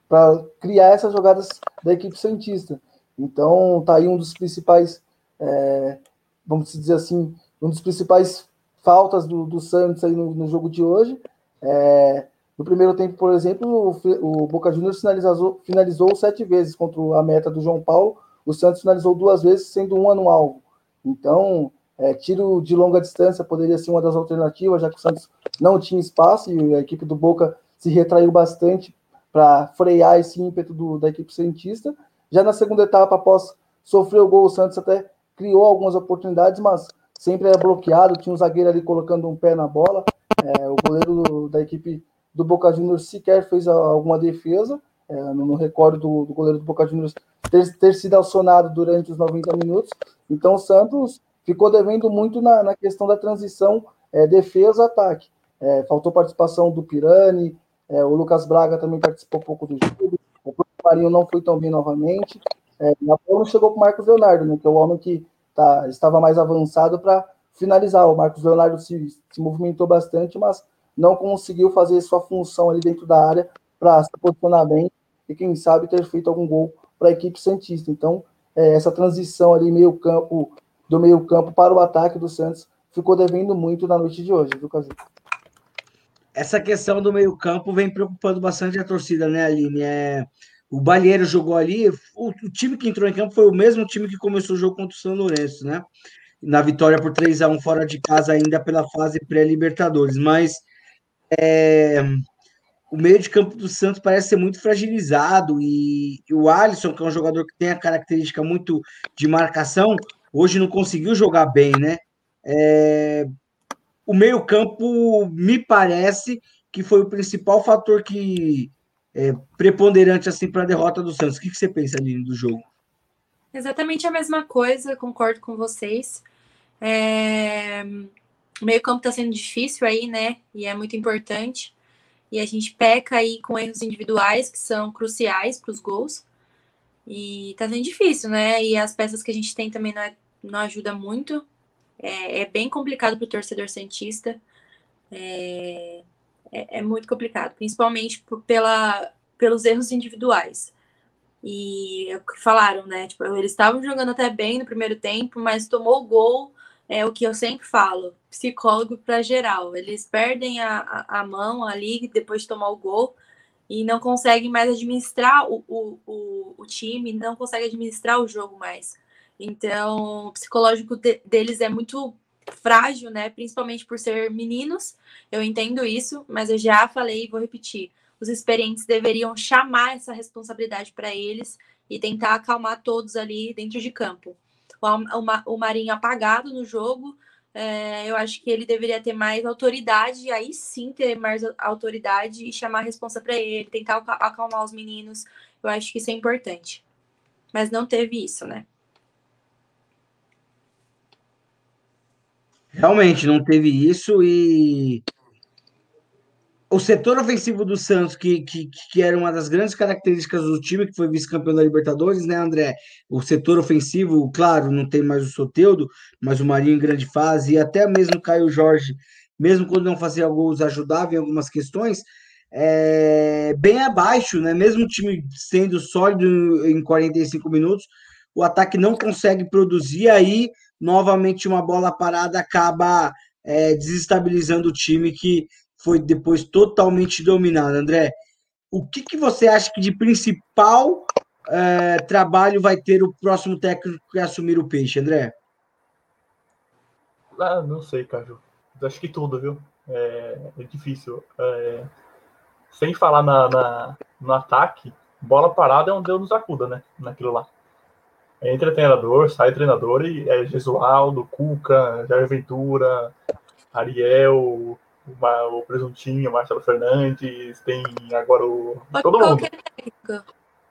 para criar essas jogadas da equipe Santista. Então, tá aí um dos principais, é, vamos dizer assim, um dos principais faltas do, do Santos aí no, no jogo de hoje, é, no primeiro tempo, por exemplo, o, o Boca Juniors finalizou, finalizou sete vezes contra a meta do João Paulo. O Santos finalizou duas vezes, sendo uma no alvo. Então, é, tiro de longa distância poderia ser uma das alternativas, já que o Santos não tinha espaço e a equipe do Boca se retraiu bastante para frear esse ímpeto do, da equipe cientista. Já na segunda etapa, após sofrer o gol, o Santos até criou algumas oportunidades, mas sempre era bloqueado, tinha um zagueiro ali colocando um pé na bola. É, o goleiro do, da equipe do Boca Juniors sequer fez alguma defesa. É, não, recordo do, do, goleiro do Boca Juniors ter, ter, sido acionado durante os 90 minutos. Então o Santos ficou devendo muito na, na questão da transição é, defesa-ataque. É, faltou participação do Pirani, é, o Lucas Braga também participou pouco do jogo, o Marinho não foi tão bem novamente. É, a bola chegou com o Marcos Leonardo, né, que é o homem que tá, estava mais avançado para finalizar. O Marcos Leonardo se, se movimentou bastante, mas não conseguiu fazer sua função ali dentro da área para se posicionar bem e, quem sabe, ter feito algum gol para a equipe Santista. Então, é, essa transição ali, meio campo, do meio campo para o ataque do Santos, ficou devendo muito na noite de hoje, viu, Caju? Essa questão do meio campo vem preocupando bastante a torcida, né, Aline? É, o Balheiro jogou ali, o, o, time que entrou em campo foi o mesmo time que começou o jogo contra o São Lourenço, né? Na vitória por 3 a 1 fora de casa, ainda pela fase pré-Libertadores. Mas é, o meio de campo do Santos parece ser muito fragilizado e, e, o Alisson, que é um jogador que tem a característica muito de marcação, hoje não conseguiu jogar bem, né? É, o meio campo me parece que foi o principal fator que é, preponderante assim para a derrota do Santos. O que, que você pensa ali do jogo? Exatamente a mesma coisa, concordo com vocês. É... O meio campo está sendo difícil aí, né? E é muito importante. E a gente peca aí com erros individuais que são cruciais para os gols. E tá sendo difícil, né? E as peças que a gente tem também não, é, não ajuda muito. É, é bem complicado para o torcedor cientista. É, é, é muito complicado, principalmente por, pela, pelos erros individuais. E é o que falaram, né? Tipo, eles estavam jogando até bem no primeiro tempo, mas tomou o gol, é o que eu sempre falo, psicólogo para geral. Eles perdem a, a, a, mão ali depois de tomar o gol e não conseguem mais administrar o, o, o, o time, não conseguem administrar o jogo mais. Então, o psicológico de, deles é muito frágil, né? Principalmente por ser meninos. Eu entendo isso, mas eu já falei e vou repetir. Os experientes deveriam chamar essa responsabilidade para eles e tentar acalmar todos ali dentro de campo. O, o, Marinho apagado no jogo, é, eu acho que ele deveria ter mais autoridade, aí sim ter mais autoridade e chamar a responsa para ele, tentar acalmar os meninos. Eu acho que isso é importante. Mas não teve isso, né? Realmente não teve isso e o setor ofensivo do Santos, que, que, que era uma das grandes características do time, que foi vice-campeão da Libertadores, né, André? O setor ofensivo, claro, não tem mais o Soteudo, mas o Marinho em grande fase, e até mesmo o Caio Jorge, mesmo quando não fazia gols, ajudava em algumas questões, é, bem abaixo, né? Mesmo o time sendo sólido em 45 minutos, o ataque não consegue produzir, aí novamente uma bola parada acaba é, desestabilizando o time que foi depois totalmente dominado. André, o que, que você acha que de principal é, trabalho vai ter o próximo técnico que assumir o peixe, André? Ah, não sei, Caju. Acho que tudo, viu? É, é difícil. É, sem falar na, na, no ataque, bola parada é um Deus nos acuda, né? Naquilo lá. Entra treinador, sai treinador e é Gesualdo, Cuca, Jair Ventura, Ariel, o, o Presuntinho, Marcelo Fernandes, tem agora o. todo mundo. Qualquer técnica.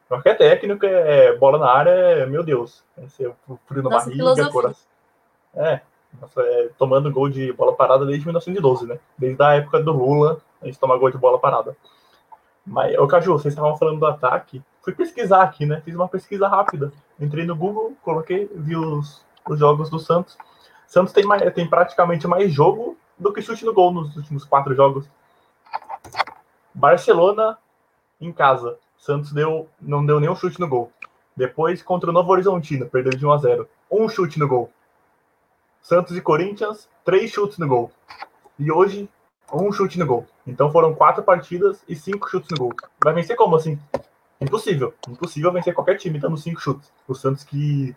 Qualquer técnica é bola na área, é, meu Deus. É ser frio na nossa, barriga, coração. É, nossa, é, tomando gol de bola parada desde 1912, né? Desde a época do Lula, a gente toma gol de bola parada. Mas, ô Caju, vocês estavam falando do ataque. Fui pesquisar aqui, né? Fiz uma pesquisa rápida. Entrei no Google, coloquei, vi os, os jogos do Santos. Santos tem, mais, tem praticamente mais jogo do que chute no gol nos últimos quatro jogos. Barcelona em casa. Santos deu, não deu nenhum chute no gol. Depois, contra o Novo Horizontino, perdeu de 1 a 0 Um chute no gol. Santos e Corinthians, três chutes no gol. E hoje, um chute no gol. Então foram quatro partidas e cinco chutes no gol. Vai vencer como assim? Impossível. Impossível vencer qualquer time dando cinco chutes. O Santos que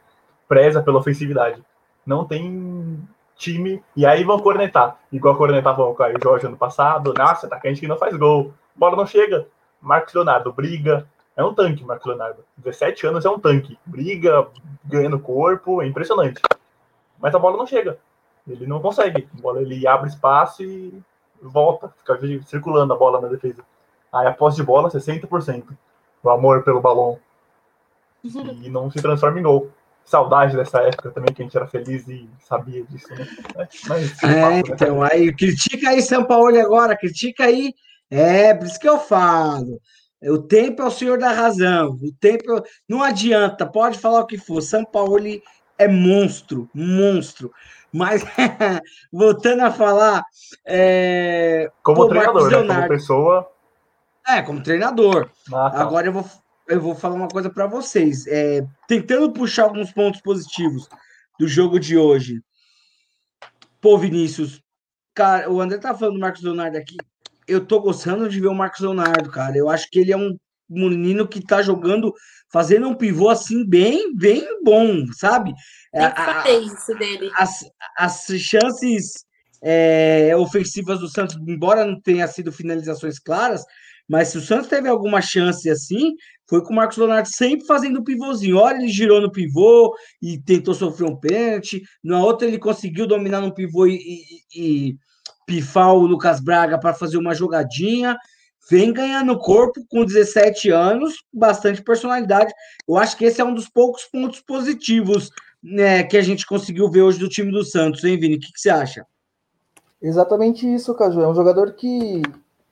preza pela ofensividade. Não tem time. E aí vão cornetar. Igual cornetavam com o Jorge ano passado. Nossa, atacante que não faz gol. Bola não chega. Marcos Leonardo briga. É um tanque, Marcos Leonardo. 17 anos é um tanque. Briga, ganhando corpo, é impressionante. Mas a bola não chega. Ele não consegue. A bola ele abre espaço e volta, fica circulando a bola na defesa. Aí a posse de bola, 60%. O amor pelo balão. E não se transforma em gol. Saudade dessa época também, que a gente era feliz e sabia disso, né? Mas, é, né, então, aí critica aí São Paulo agora, critica aí. É, por isso que eu falo. O tempo é o senhor da razão. O tempo não adianta, pode falar o que for. São Paulo é monstro, monstro. Mas voltando a falar, é... como Pô, treinador, né? como pessoa. É, como treinador. Ah, tá. Agora eu vou eu vou falar uma coisa para vocês. É, tentando puxar alguns pontos positivos do jogo de hoje. Pô, Vinícius, cara, o André tá falando do Marcos Leonardo aqui. Eu tô gostando de ver o Marcos Leonardo, cara. Eu acho que ele é um menino que tá jogando, fazendo um pivô assim, bem, bem bom, sabe? Tem que fazer isso dele. As, as chances é, ofensivas do Santos, embora não tenha sido finalizações claras, mas se o Santos teve alguma chance assim, foi com o Marcos Leonardo sempre fazendo o pivôzinho. Olha, ele girou no pivô e tentou sofrer um pênalti. Na outra, ele conseguiu dominar no pivô e, e, e pifar o Lucas Braga para fazer uma jogadinha. Vem ganhando corpo com 17 anos, bastante personalidade. Eu acho que esse é um dos poucos pontos positivos né, que a gente conseguiu ver hoje do time do Santos, hein, Vini? O que, que você acha? Exatamente isso, Caju. É um jogador que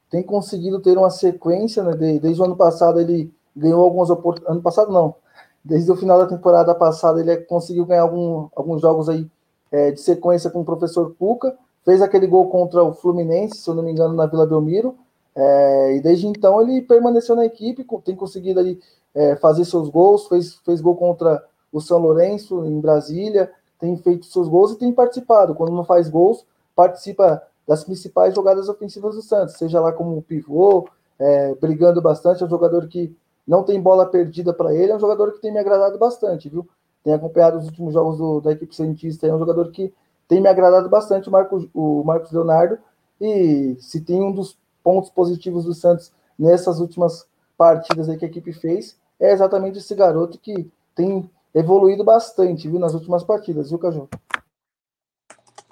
tem conseguido ter uma sequência, né? Desde o ano passado ele ganhou algumas oportunidades. Ano passado não. Desde o final da temporada passada ele conseguiu ganhar algum, alguns jogos aí é, de sequência com o professor Cuca. Fez aquele gol contra o Fluminense, se eu não me engano, na Vila Belmiro. É, e desde então ele permaneceu na equipe, tem conseguido ali é, fazer seus gols, fez, fez gol contra o São Lourenço em Brasília, tem feito seus gols e tem participado. Quando não faz gols, participa das principais jogadas ofensivas do Santos, seja lá como pivô, é, brigando bastante, é um jogador que não tem bola perdida para ele, é um jogador que tem me agradado bastante, viu? Tem acompanhado os últimos jogos do, da equipe Santista, é um jogador que tem me agradado bastante, o Marcos, o Marcos Leonardo, e se tem um dos pontos positivos do Santos nessas últimas partidas aí que a equipe fez, é exatamente esse garoto que tem evoluído bastante, viu, nas últimas partidas, viu, Caju?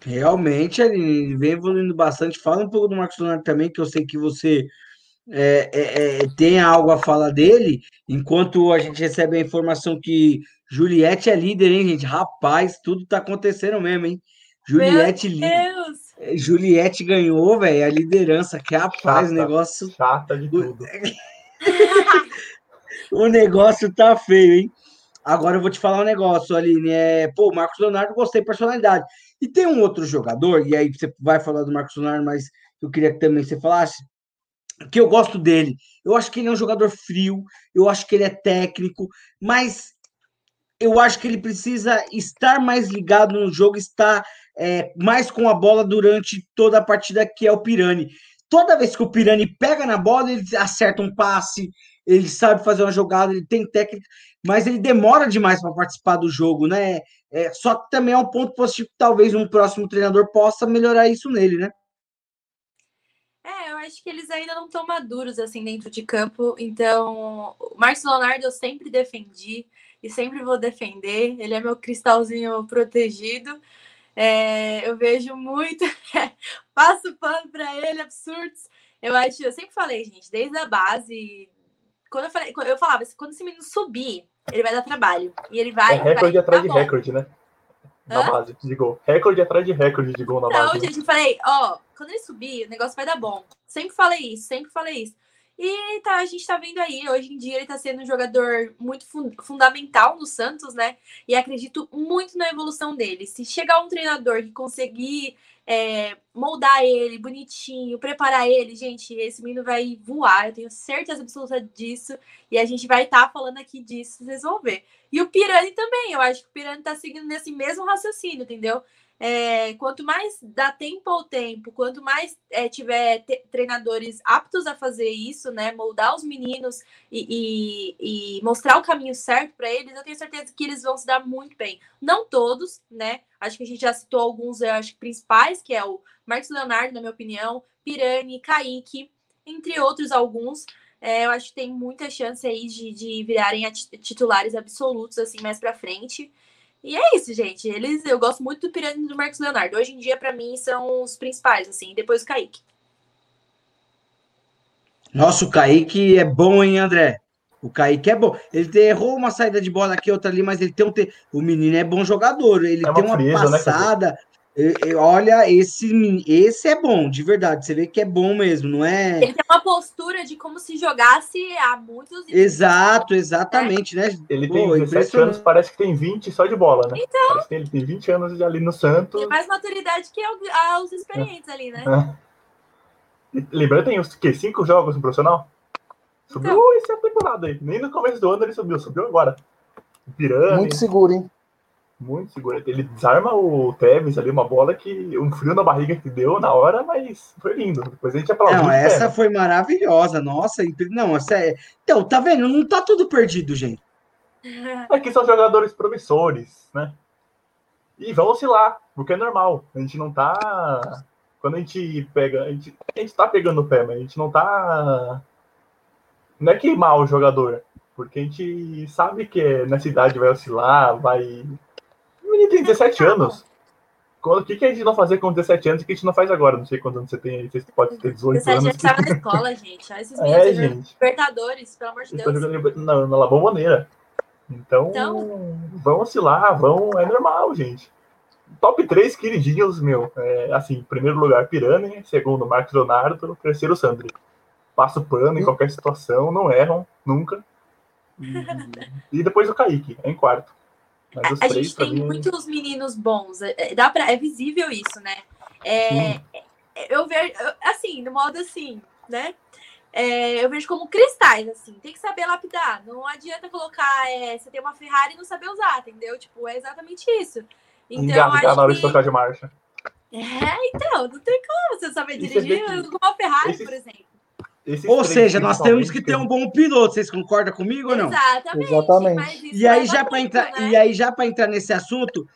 Realmente, ele vem evoluindo bastante. Fala um pouco do Marcos Leonardo também, que eu sei que você é, é, é, tem algo a falar dele, enquanto a gente recebe a informação que Juliette é líder, hein, gente? Rapaz, tudo tá acontecendo mesmo, hein? Juliette líder. Juliette ganhou, velho, a liderança, que rapaz, o negócio. Chata de tudo. o negócio tá feio, hein? Agora eu vou te falar um negócio, Aline. É, pô, Marcos Leonardo, gostei de personalidade. E tem um outro jogador, e aí você vai falar do Marcos Leonardo, mas eu queria que também você falasse, que eu gosto dele. Eu acho que ele é um jogador frio, eu acho que ele é técnico, mas eu acho que ele precisa estar mais ligado no jogo, estar é, mais com a bola durante toda a partida, que é o Pirani. Toda vez que o Pirani pega na bola, ele acerta um passe, ele sabe fazer uma jogada, ele tem técnica, mas ele demora demais para participar do jogo, né? É, só que também é um ponto positivo que talvez um próximo treinador possa melhorar isso nele, né? Acho que eles ainda não estão maduros assim dentro de campo. Então, o Marcos Leonardo eu sempre defendi e sempre vou defender. Ele é meu cristalzinho protegido. É, eu vejo muito, passo pano para ele, absurdos. Eu acho, eu sempre falei, gente, desde a base, quando eu falei, eu falava, quando esse menino subir, ele vai dar trabalho. E ele vai. É recorde vai, atrás de recorde, né? Na Hã? base de gol. Recorde atrás de recorde de gol na base. Não, gente, eu falei, ó, quando ele subir, o negócio vai dar bom. Sempre falei isso, sempre falei isso. E tá, a gente tá vendo aí, hoje em dia ele tá sendo um jogador muito fun fundamental no Santos, né? E acredito muito na evolução dele. Se chegar um treinador que conseguir é, moldar ele bonitinho, preparar ele, gente, esse menino vai voar, eu tenho certeza absoluta disso. E a gente vai estar tá falando aqui disso, vocês vão ver. E o Pirani também, eu acho que o Pirani tá seguindo nesse mesmo raciocínio, entendeu? É, quanto mais dá tempo ao tempo, quanto mais é, tiver treinadores aptos a fazer isso, né, moldar os meninos e, e, e mostrar o caminho certo para eles, eu tenho certeza que eles vão se dar muito bem. Não todos, né? Acho que a gente já citou alguns, eu acho, principais, que é o Marcos Leonardo, na minha opinião, Pirani, Kaique, entre outros alguns. É, eu acho que tem muita chance aí de, de virarem titulares absolutos, assim, mais pra frente. E é isso, gente. Eles, eu gosto muito do Pirani e do Marcos Leonardo. Hoje em dia, para mim, são os principais, assim, depois o Kaique. Nossa, o Kaique é bom, hein, André? O Kaique é bom. Ele errou uma saída de bola aqui, outra ali, mas ele tem um. Te... O menino é bom jogador. Ele é uma tem uma frieza, né, passada. Né, olha, esse, esse é bom, de verdade. Você vê que é bom mesmo, não é? Ele tem uma postura de como se jogasse há muitos Exato, exatamente, é. né? Ele Pô, tem 17 anos, parece que tem 20 só de bola, né? Então. Parece que ele tem 20 anos ali no Santos. Tem mais maturidade que os experientes é. ali, né? É. Lembrando, tem os que? Cinco jogos no profissional? Subiu então. essa temporada aí. Nem no começo do ano ele subiu, subiu agora. Pirani. Muito seguro, hein? Muito seguro. Ele desarma o Tevez ali, uma bola que um frio na barriga que deu na hora, mas foi lindo. Depois a gente aplaudiu. Não, essa foi maravilhosa. Nossa, não, essa é... Então, tá vendo? Não tá tudo perdido, gente. Aqui são jogadores promissores, né? E vão oscilar, porque é normal. A gente não tá. Quando a gente pega. A gente, a gente tá pegando o pé, mas a gente não tá. Não é queimar o jogador. Porque a gente sabe que nessa idade vai oscilar, vai menino tem 17 anos. O que, que a gente não fazer com 17 anos e que a gente não faz agora? Não sei quantos anos você tem aí, você pode ter 18 17 anos. 17 anos na escola, gente. Olha esses é, gente. Libertadores, pelo amor de Deus. jogando na, na Labomboneira. Então, então, vão oscilar, vão. É normal, gente. Top 3 queridinhos, meu. É, assim, primeiro lugar, Pirani. Segundo, Marcos Leonardo. Terceiro, Sandri. Passo pano em hum. qualquer situação, não erram, nunca. E depois o Kaique, é em quarto. Mas a gente tem mim... muitos meninos bons. É, é, dá pra, é visível isso, né? É, eu vejo, assim, no modo assim, né? É, eu vejo como cristais, assim, tem que saber lapidar. Não adianta colocar, é, você tem uma Ferrari e não saber usar, entendeu? Tipo, é exatamente isso. Então, Engasgar na hora de trocar de marcha. É, então, não tem como você saber dirigir com uma Ferrari, Esse... por exemplo. Esses ou seja, nós temos que ter um bom piloto. Vocês concordam comigo ou não? Exatamente. Exatamente. E aí, já para entrar, né? e aí, já para entrar nesse assunto,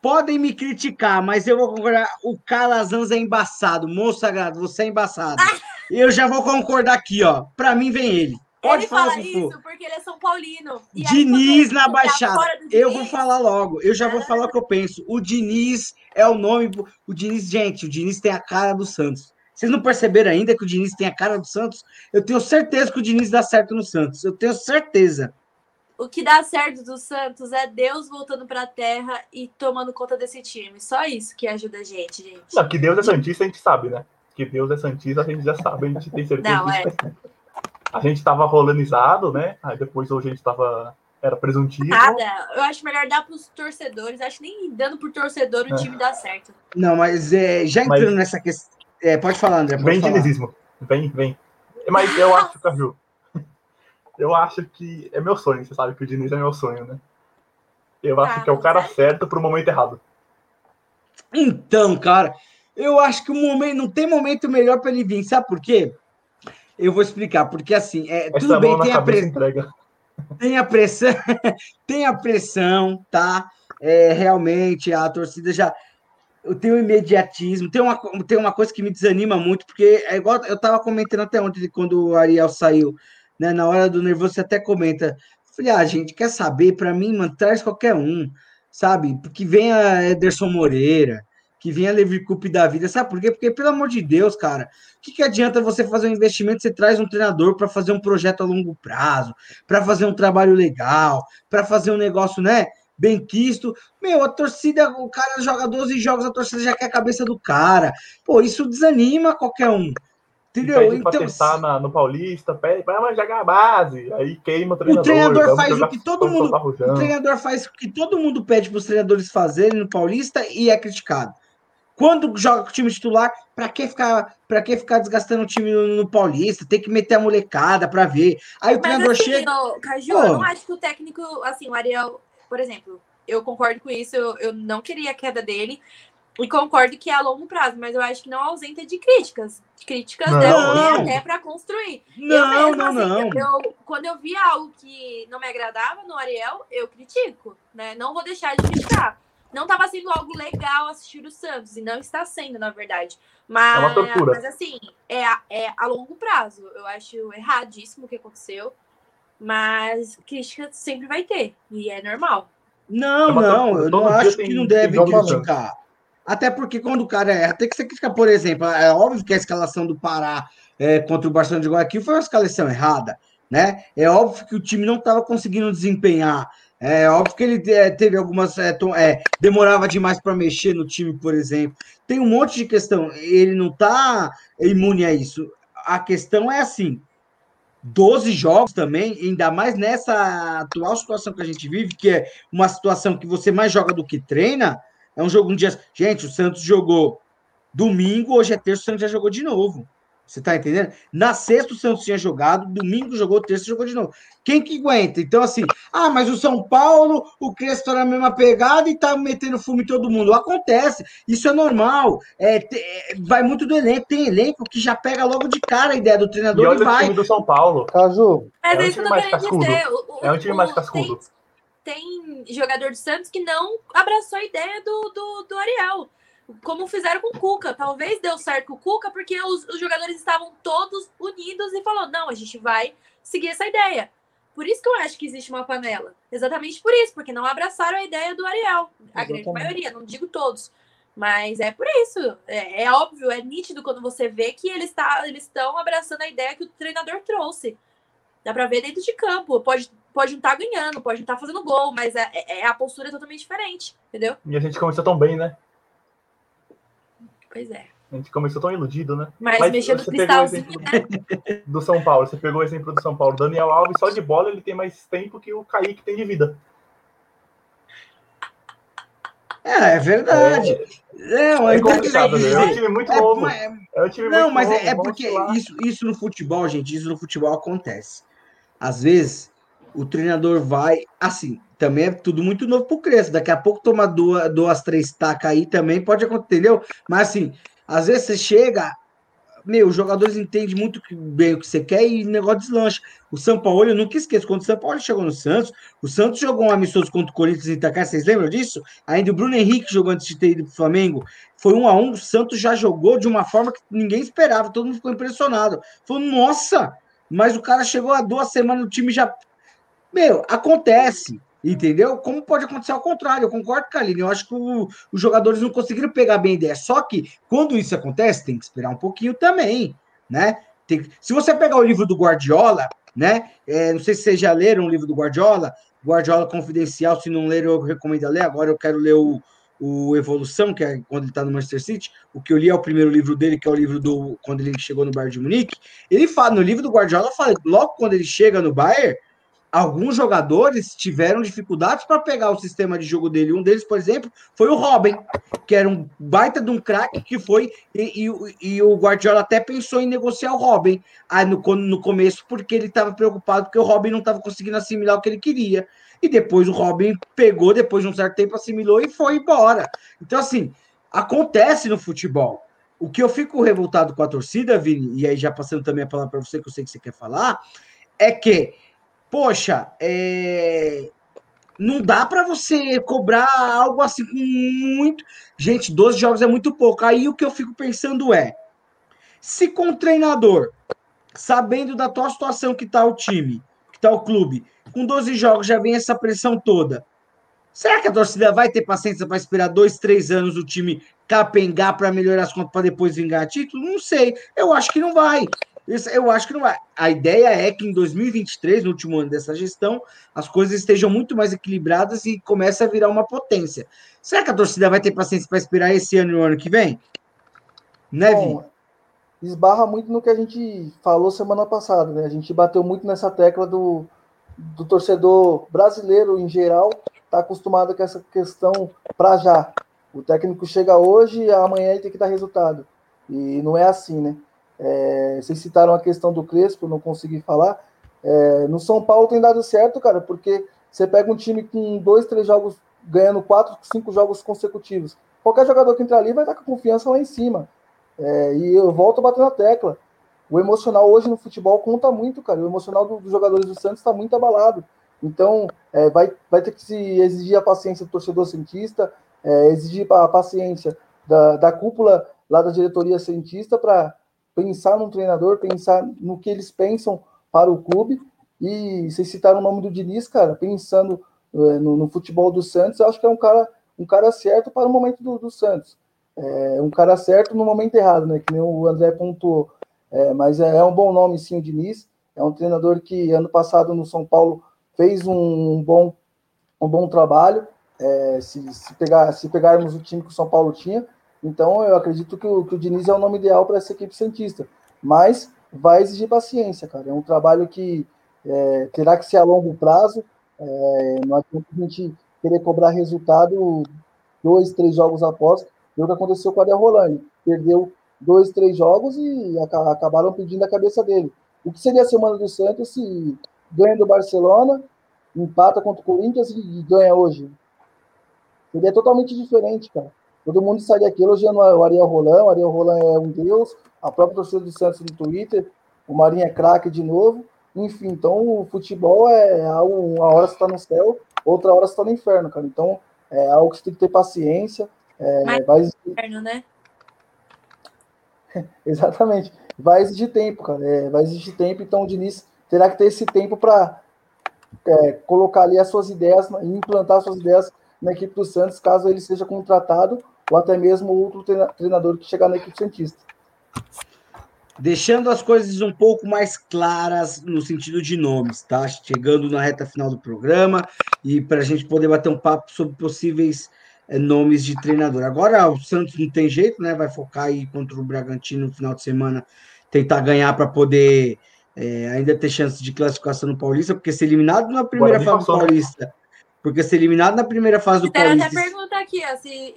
podem me criticar, mas eu vou concordar. O Calazans é embaçado, moço sagrado, você é embaçado. eu já vou concordar aqui, ó. Para mim vem ele. Pode ele falar fala isso for. porque ele é São Paulino. E Diniz na Baixada. Eu vou falar logo. Eu já vou falar o que eu penso. O Diniz é o nome. O Diniz, gente, o Diniz tem a cara do Santos. Vocês não perceberam ainda que o Diniz tem a cara do Santos? Eu tenho certeza que o Diniz dá certo no Santos. Eu tenho certeza. O que dá certo do Santos é Deus voltando para a terra e tomando conta desse time. Só isso que ajuda a gente, gente. Não, que Deus é Santista, a gente sabe, né? Que Deus é Santista, a gente já sabe, a gente tem certeza não. É. A gente estava rolanizado, né? Aí depois hoje a gente estava era presuntivo. Nada. Eu acho melhor dar para os torcedores. Acho que nem dando por torcedor o é. time dá certo. Não, mas é, já entrando mas... nessa questão é, pode falar, André. Pode vem falar. dinizismo. Vem, vem. Mas eu acho, Caju, eu acho que é meu sonho. Você sabe que o Diniz é meu sonho, né? Eu tá, acho que é o cara certo para o momento errado. Então, cara, eu acho que o momento não tem momento melhor para ele vir. Sabe por quê? Eu vou explicar. Porque assim, é, tudo bem, tem a pressão. Tem a pressão, tem a pressão, tá? É, realmente a torcida já eu tenho imediatismo, tem uma, tem uma coisa que me desanima muito, porque é igual eu estava comentando até ontem, quando o Ariel saiu, né? Na hora do nervoso, você até comenta. Falei, ah, gente, quer saber? Para mim, mano, traz qualquer um, sabe? Que venha Ederson Moreira, que venha Levi Coupe da vida, sabe por quê? Porque, pelo amor de Deus, cara, o que, que adianta você fazer um investimento? Você traz um treinador para fazer um projeto a longo prazo, para fazer um trabalho legal, para fazer um negócio, né? Bem quisto. Meu, a torcida, o cara joga 12 jogos, a torcida já quer a cabeça do cara. Pô, isso desanima qualquer um. Entendeu? Pede então, testar na, no Paulista, pede para jogar a base, aí queima o treinador. O treinador faz o que todo mundo. O treinador faz o que todo mundo pede para os treinadores fazerem no Paulista e é criticado. Quando joga com o time titular, para que ficar, para que ficar desgastando o time no, no, Paulista? Tem que meter a molecada para ver. Aí o Mas treinador assim, chega. Caju, eu não acho que o técnico, assim, o Ariel por exemplo, eu concordo com isso, eu, eu não queria a queda dele. E concordo que é a longo prazo, mas eu acho que não ausenta de críticas. Críticas não, devem até para construir. Não, eu mesmo, não, assim, não. Eu, quando eu vi algo que não me agradava no Ariel, eu critico, né? Não vou deixar de criticar. não estava sendo algo legal assistir o Santos, e não está sendo, na verdade. Mas, é mas assim, é, a- é a longo prazo. Eu acho erradíssimo o que aconteceu, mas crítica sempre vai ter, e é normal. Não, É não, eu não acho que não deve criticar. Até porque quando o cara erra, tem que ser criticar, por exemplo, é óbvio que a escalação do Pará é, contra o Barcelona de Guayaquil foi uma escalação errada, né? É óbvio que o time não estava conseguindo desempenhar. É óbvio que ele é, teve algumas. é, to- é, demorava demais para mexer no time, por exemplo. Tem um monte de questão. Ele não está imune a isso. A questão é assim: 12 jogos também, ainda mais nessa atual situação que a gente vive, que é uma situação que você mais joga do que treina, é um jogo um dia. Gente, o Santos jogou domingo, hoje é terça, o Santos já jogou de novo. Você tá entendendo? Na sexta o Santos tinha jogado, domingo jogou, terça jogou de novo. Quem que aguenta? Então, assim, ah, mas o São Paulo, o Crespo tá na mesma pegada e tá metendo fumo em todo mundo. Acontece, isso é normal. É, te- é, vai muito do elenco. Tem elenco que já pega logo de cara a ideia do E treinador e, olha o vai. time do São Paulo. Caju, Mas É um é isso que eu time tô mais cascudo. dizer. O- o- É um time mais o- cascudo. Tem, tem jogador do Santos que não abraçou a ideia do, do, do Ariel. Como fizeram com o Cuca. Talvez deu certo com o Cuca porque os, os jogadores estavam todos unidos e falou: não, a gente vai seguir essa ideia. Por isso que eu acho que existe uma panela. Exatamente por isso, porque não abraçaram a ideia do Ariel. A grande maioria, não digo todos. Mas é por isso. É, é óbvio, é nítido quando você vê que eles tá, eles estão abraçando a ideia que o treinador trouxe. Dá pra ver dentro de campo. Pode, pode não estar ganhando, pode não estar fazendo gol, mas é, é- a postura é totalmente diferente, entendeu? E a gente começou tão bem, né? Pois é. A gente começou tão iludido, né? Mas, Mas mexendo no você pegou o cristalzinho, exemplo né? Do São Paulo. Você pegou o exemplo do São Paulo. Daniel Alves, só de bola, ele tem mais tempo que o Kaique tem de vida. É, é verdade. Não, É então, complicado, né? É um time muito é, novo. mas- É um time Não, muito mas novo. é, é porque isso, isso no futebol, gente, isso no futebol acontece. Às vezes, o treinador vai. Assim, também é tudo muito novo pro Crespo. Daqui a pouco toma duas, duas três tacas aí também, pode acontecer, entendeu? Mas assim, às vezes você chega. Meu, os jogadores entendem muito bem o que você quer e o negócio deslancha. O São Paulo, eu nunca esqueço, quando o São Paulo chegou no Santos, o Santos jogou um amistoso contra o Corinthians em Itacar, vocês lembram disso? Ainda o Bruno Henrique jogou antes de ter ido pro Flamengo. Foi um a um, o Santos já jogou de uma forma que ninguém esperava, todo mundo ficou impressionado. Falou, nossa, mas o cara chegou há duas semanas, o time já. Meu, acontece, entendeu? Como pode acontecer ao contrário? Eu concordo com a Aline, eu acho que o- os jogadores não conseguiram pegar bem a ideia. Só que, quando isso acontece, tem que esperar um pouquinho também, né? Tem Se você pegar o livro do Guardiola, né? É, não sei se vocês já leram o livro do Guardiola, Guardiola Confidencial, se não leram, eu recomendo ler. Agora eu quero ler o, o Evolução, que é quando ele está no Manchester City. O que eu li é o primeiro livro dele, que é o livro do quando ele chegou no Bayern de Munique. Ele fala, no livro do Guardiola, fala, logo quando ele chega no Bayern, alguns jogadores tiveram dificuldades para pegar o sistema de jogo dele. Um deles, por exemplo, foi o Robin, que era um baita de um craque que foi. E, e- e o Guardiola até pensou em negociar o Robin aí no, no começo, porque ele estava preocupado, porque o Robin não estava conseguindo assimilar o que ele queria. E depois o Robin pegou, depois de um certo tempo, assimilou e foi embora. Então, assim, acontece no futebol. O que eu fico revoltado com a torcida, Vini, e aí já passando também a palavra para você, que eu sei que você quer falar, é que, poxa, é, não dá para você cobrar algo assim com muito. Gente, 12 jogos é muito pouco. Aí o que eu fico pensando é: se com o treinador, sabendo da tua situação que tá o time, que tá o clube, com 12 jogos já vem essa pressão toda. Será que a torcida vai ter paciência para esperar dois, três anos o time capengar para melhorar as contas para depois vingar título? Não sei. Eu acho que não vai. Isso- Eu acho que não vai. A ideia é que em 2023, no último ano dessa gestão, as coisas estejam muito mais equilibradas e comece a virar uma potência. Será que a torcida vai ter paciência para esperar esse ano e o ano que vem? Né, Vi? Bom, esbarra muito no que a gente falou semana passada, né? A gente bateu muito nessa tecla do, do torcedor brasileiro em geral, tá acostumado com essa questão para já. O técnico chega hoje e amanhã ele tem que dar resultado. E não é assim, né? É, vocês citaram a questão do Crespo, não consegui falar. É, no São Paulo tem dado certo, cara, porque você pega um time com dois, três jogos, ganhando quatro, cinco jogos consecutivos. Qualquer jogador que entrar ali vai estar com confiança lá em cima. É, e eu volto a bater na tecla. O emocional hoje no futebol conta muito, cara. O emocional do- dos jogadores do Santos está muito abalado. Então, é, vai, vai ter que se exigir a paciência do torcedor cientista, é, exigir a paciência da, da cúpula lá da diretoria cientista para pensar no treinador, pensar no que eles pensam para o clube. E vocês citaram o nome do Diniz, cara, pensando é, no, no, futebol do Santos, eu acho que é um cara, um cara certo para o momento do, do Santos. É um cara certo no momento errado, né? Que nem o André pontuou. É, mas é, é, um bom nome, sim, o Diniz. É um treinador que ano passado no São Paulo fez um bom, um bom trabalho. É, se, se, pegar, se pegarmos o time que o São Paulo tinha, então eu acredito que o, que o Diniz é o nome ideal para essa equipe Santista. Mas vai exigir paciência, cara. É um trabalho que é, terá que ser a longo prazo. É, não adianta a gente querer cobrar resultado dois, três jogos após. Foi o que aconteceu com o Adel Rolani. Perdeu dois, três jogos e acabaram pedindo a cabeça dele. O que seria a semana do Santos se ganha do Barcelona, empata contra o Corinthians e ganha hoje? Seria totalmente diferente, cara. Todo mundo estaria aqui elogiando o Ariel Roland. O Ariel Roland é um deus. A própria torcida do Santos no Twitter. O Marinho é craque de novo. Enfim, então o futebol é algo, uma hora você está no céu, outra hora você está no inferno, cara. Então é algo que você tem que ter paciência. É, Mas vai exigir... inferno, né? Exatamente. Vai exigir tempo, cara. É, vai exigir tempo, então o Diniz terá que ter esse tempo para é, colocar ali as suas ideias e implantar as suas ideias na equipe do Santos, caso ele seja contratado ou até mesmo outro treinador que chegar na equipe Santista. Deixando as coisas um pouco mais claras no sentido de nomes, tá? Chegando na reta final do programa e para a gente poder bater um papo sobre possíveis é, nomes de treinador. Agora o Santos não tem jeito, né? Vai focar aí contra o Bragantino no final de semana, tentar ganhar para poder é, ainda ter chance de classificação no Paulista, porque ser eliminado na primeira fase do Paulista porque ser eliminado na primeira fase do Quero Paulista. até perguntar aqui, ó, se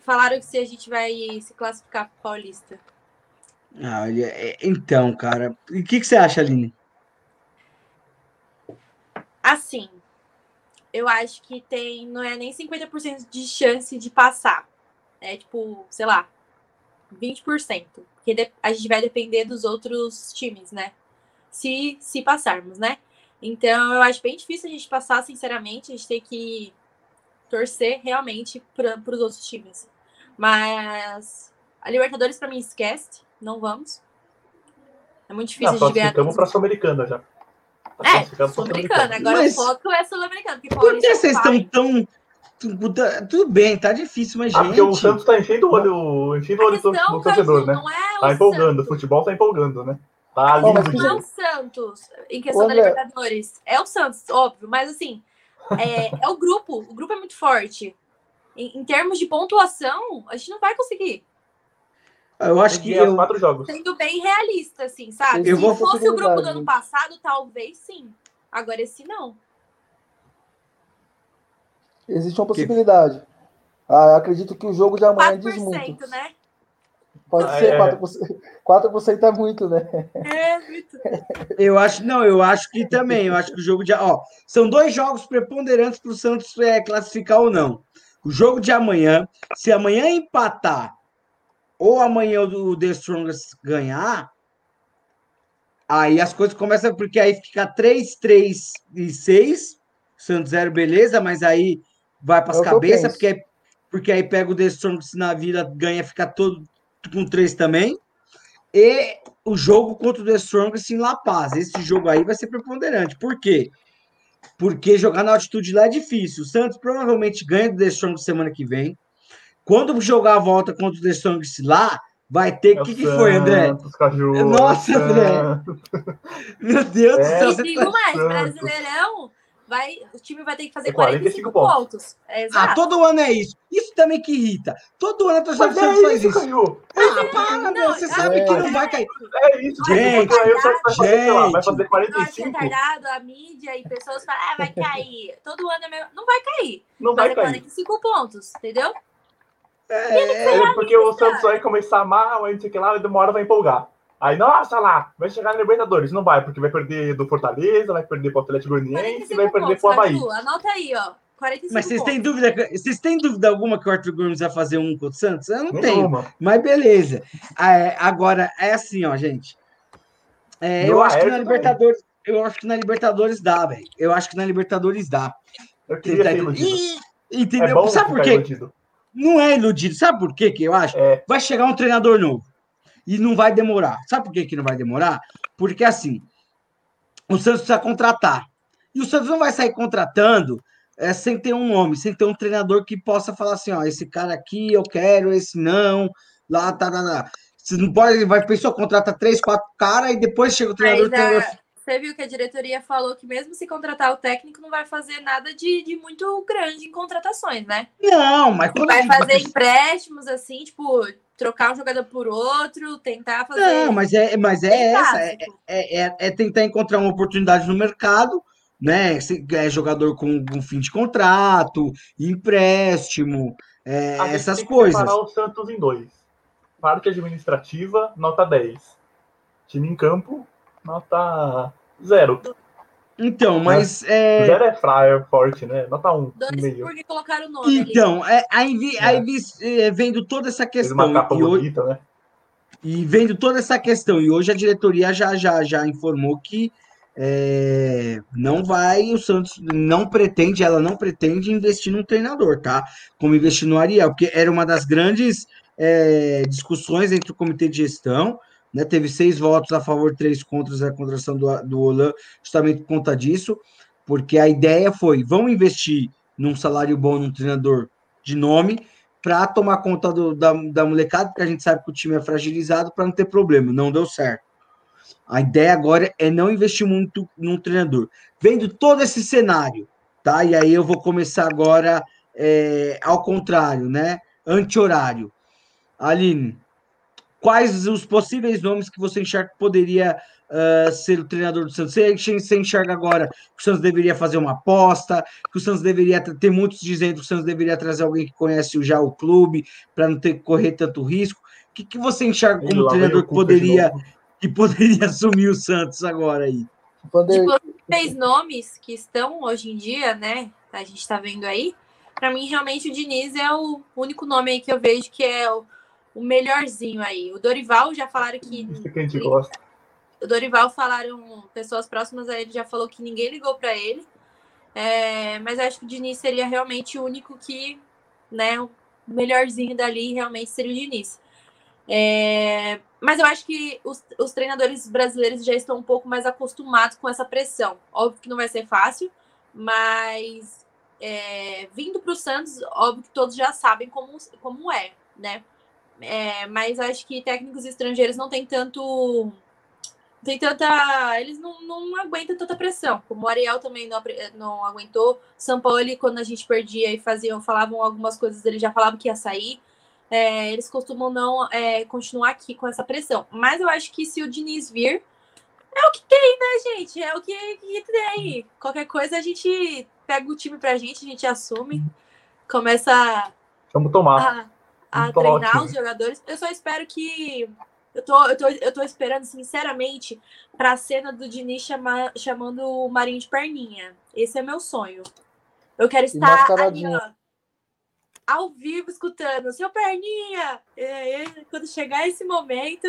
falaram que se a gente vai se classificar para Paulista. Ah, então, cara, o que, que você acha, Aline? Assim, eu acho que tem, não é nem 50% de chance de passar. É tipo, sei lá, 20%. Porque a gente vai depender dos outros times, né? Se, se passarmos, né? Então, eu acho bem difícil a gente passar, sinceramente. A gente tem que torcer realmente para os outros times. Mas a Libertadores, para mim, esquece. Não vamos. É muito difícil não, de ganhar. Estamos para a Sul-Americana já. Tá é, Sul-Americana. Agora mas... o foco é Sul-Americano. Por que vocês estão tão. Tudo bem, tá difícil, mas ah, gente. Porque o Santos tá enchendo o olho, enchendo o olho do, do torcedor, né? É tá empolgando, Santos. o futebol tá empolgando, né? Tá lindo. Não é o Santos, em questão Olha... da Libertadores. É o Santos, óbvio, mas assim, é, é o grupo. O grupo é muito forte. Em, em, termos de pontuação, a gente não vai conseguir. Eu acho que. Eu... Quatro jogos. Sendo bem realista, assim, sabe? Eu Se vou fosse o grupo do ano passado, talvez sim. Agora esse não. Existe uma possibilidade. Que... Ah, acredito que o jogo de amanhã 4%, diz muito. né? Pode ah, ser, é. 4%, 4% é muito, né? É, muito. Eu acho, não, eu acho que também, eu acho que o jogo de. Ó, são dois jogos preponderantes para o Santos é, classificar ou não. O jogo de amanhã, se amanhã empatar, ou amanhã o The Strongest ganhar, aí as coisas começam, porque aí fica 3, 3 e 6, Santos 0, beleza, mas aí vai para as é cabeças, porque, porque aí pega o The Strongest na vila, ganha, fica todo com três também. E o jogo contra o The Strongest em La Paz. Esse jogo aí vai ser preponderante. Por quê? Porque jogar na altitude lá é difícil. O Santos provavelmente ganha do The Strongest semana que vem. Quando jogar a volta contra o The Strongest lá, vai ter. O é que, que foi, André? Caju, Nossa, André! Meu Deus é, do céu. E digo tá mais, Brasileirão vai, o time vai ter que fazer 45, é 45 pontos. pontos. É, ah, todo ano é isso. Isso também que irrita. Todo ano a torcida do Santos faz isso. Caiu. Ah, para, não, você sabe que não vai cair. É isso, gente. gente. Vai fazer 45. retardado, a mídia e pessoas falam, ah, vai cair. Todo ano é mesmo. Não vai cair. Não vai, vai cair. 45 pontos, entendeu? É, é porque o Santos vai começar mal, aí não sei o que lá, e demora vai empolgar. Aí, nossa lá, vai chegar na Libertadores. Não vai, porque vai perder do Fortaleza, vai perder pro Atlético Goianiense e vai perder pontos, pro Havaí. anota aí, ó. 45 Mas vocês têm dúvida, vocês têm dúvida alguma que o Arthur Gomes vai fazer um contra o Santos? Eu não Nenhuma. tenho. Mas beleza. É, agora, é assim, ó, gente. É, eu acho que na Libertadores, eu acho que na Libertadores dá, velho. Eu acho que na Libertadores dá. Eu queria ter iludido. entendeu? É Sabe por quê? Iludido. Não é iludido. Sabe por quê que eu acho? É. Vai chegar um treinador novo. E não vai demorar. Sabe por quê que não vai demorar? Porque assim, o Santos precisa contratar. E o Santos não vai sair contratando é, sem ter um nome, sem ter um treinador que possa falar assim: ó, esse cara aqui eu quero, esse não, lá, tá, tá, tá. Você não pode, vai, pessoa contrata três, quatro caras e depois chega o treinador. Mas, treinador... a- você viu que a diretoria falou que mesmo se contratar o técnico, não vai fazer nada de, de muito grande em contratações, né? Não, mas quando a Vai fazer empréstimos, assim, tipo, trocar um jogador por outro, tentar fazer. Não, mas é, mas é essa, é, é, é- é tentar encontrar uma oportunidade no mercado, né? Se é jogador com, com fim de contrato, empréstimo, é, essas tem que coisas. separar o Santos em dois. Parte administrativa, nota 10. Time em campo, nota 0. Então, mas é, 0 é fraio, forte, né? Nota 1, Dane-se meio. porque colocaram o nome então, é, aí, vi- É. aí vi- é, vendo toda essa Fez uma questão capa e, hoje, bonita, né? e vendo toda essa questão e hoje a diretoria já já já informou que é, não vai, o Santos não pretende, ela não pretende investir num treinador, tá? Como investir no Ariel, porque era uma das grandes é, discussões entre o comitê de gestão, né? Teve seis votos a favor, três contra a contratação do, do Olan, justamente por conta disso, porque a ideia foi: vamos investir num salário bom num treinador de nome para tomar conta do- da, da molecada, porque a gente sabe que o time é fragilizado para não ter problema. Não deu certo. A ideia agora é não investir muito num treinador. Vendo todo esse cenário, tá? E aí eu vou começar agora é, ao contrário, né? Anti-horário. Aline, quais os possíveis nomes que você enxerga que poderia ah, ser o treinador do Santos? Você, você enxerga agora que o Santos deveria fazer uma aposta, que o Santos deveria ter muitos dizendo que o Santos deveria trazer alguém que conhece já o clube para não ter que correr tanto risco. O que, que você enxerga como treinador que poderia, que poderia assumir o Santos agora aí? De possíveis nomes que estão hoje em dia, né? A gente tá vendo aí. Pra mim, realmente, o Diniz é o único nome aí que eu vejo que é o, o melhorzinho aí. O Dorival já falaram que. Isso que a gente gosta. O Dorival falaram, pessoas próximas a ele já falou que ninguém ligou pra ele. É, mas acho que o Diniz seria realmente o único que, né, o melhorzinho dali realmente seria o Diniz. É, mas eu acho que os, os treinadores brasileiros já estão um pouco mais acostumados com essa pressão. Óbvio que não vai ser fácil, mas é, vindo para o Santos, óbvio que todos já sabem como, como é, né? É, mas acho que técnicos estrangeiros não tem tanto. Tem tanta. Eles não, não aguentam tanta pressão. Como o Ariel também não, não aguentou. São Paulo, quando a gente perdia e faziam, falavam algumas coisas, ele já falava que ia sair. É, eles costumam não é, continuar aqui com essa pressão. Mas eu acho que se o Diniz vir, é o que tem, né, gente? É o que, que tem. Qualquer coisa a gente pega o time pra gente, a gente assume, começa Vamos tomar. a, a treinar os jogadores. Eu só espero que. Eu tô, eu tô, eu tô esperando, sinceramente, pra cena do Diniz chamar, chamando o Marinho de perninha. Esse é meu sonho. Eu quero estar ali, ó, ao vivo, escutando, seu perninha! E aí, quando chegar esse momento,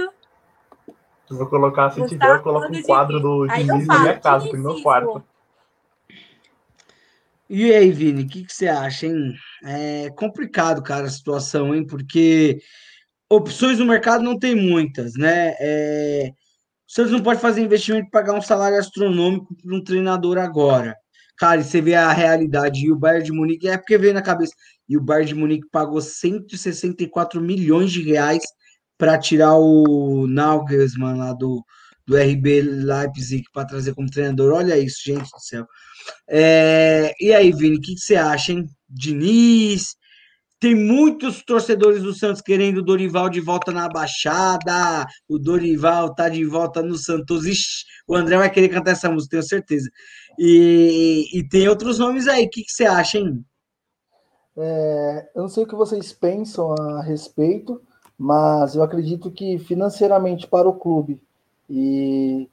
Eu vou colocar, se tiver, eu coloco um quadro do Diniz na minha casa, no meu quarto. E aí, Vini, o que, que você acha, hein? É complicado, cara, a situação, hein? Porque opções no mercado não tem muitas, né? É, O Santos não pode fazer investimento e pagar um salário astronômico para um treinador agora. Cara, e você vê a realidade. E o Bayern de Munique, é porque veio na cabeça. E o Bayern de Munique pagou 164 milhões de reais para tirar o Nagelsmann lá do, do RB Leipzig para trazer como treinador. Olha isso, gente do céu. É, e aí, Vini, o que, que você acha, hein? Diniz, tem muitos torcedores do Santos querendo o Dorival de volta na Baixada. O Dorival tá de volta no Santos. Ixi, o André vai querer cantar essa música, tenho certeza. E, e tem outros nomes aí. O que, você acha, hein? É, eu não sei o que vocês pensam a respeito, mas eu acredito que financeiramente para o clube e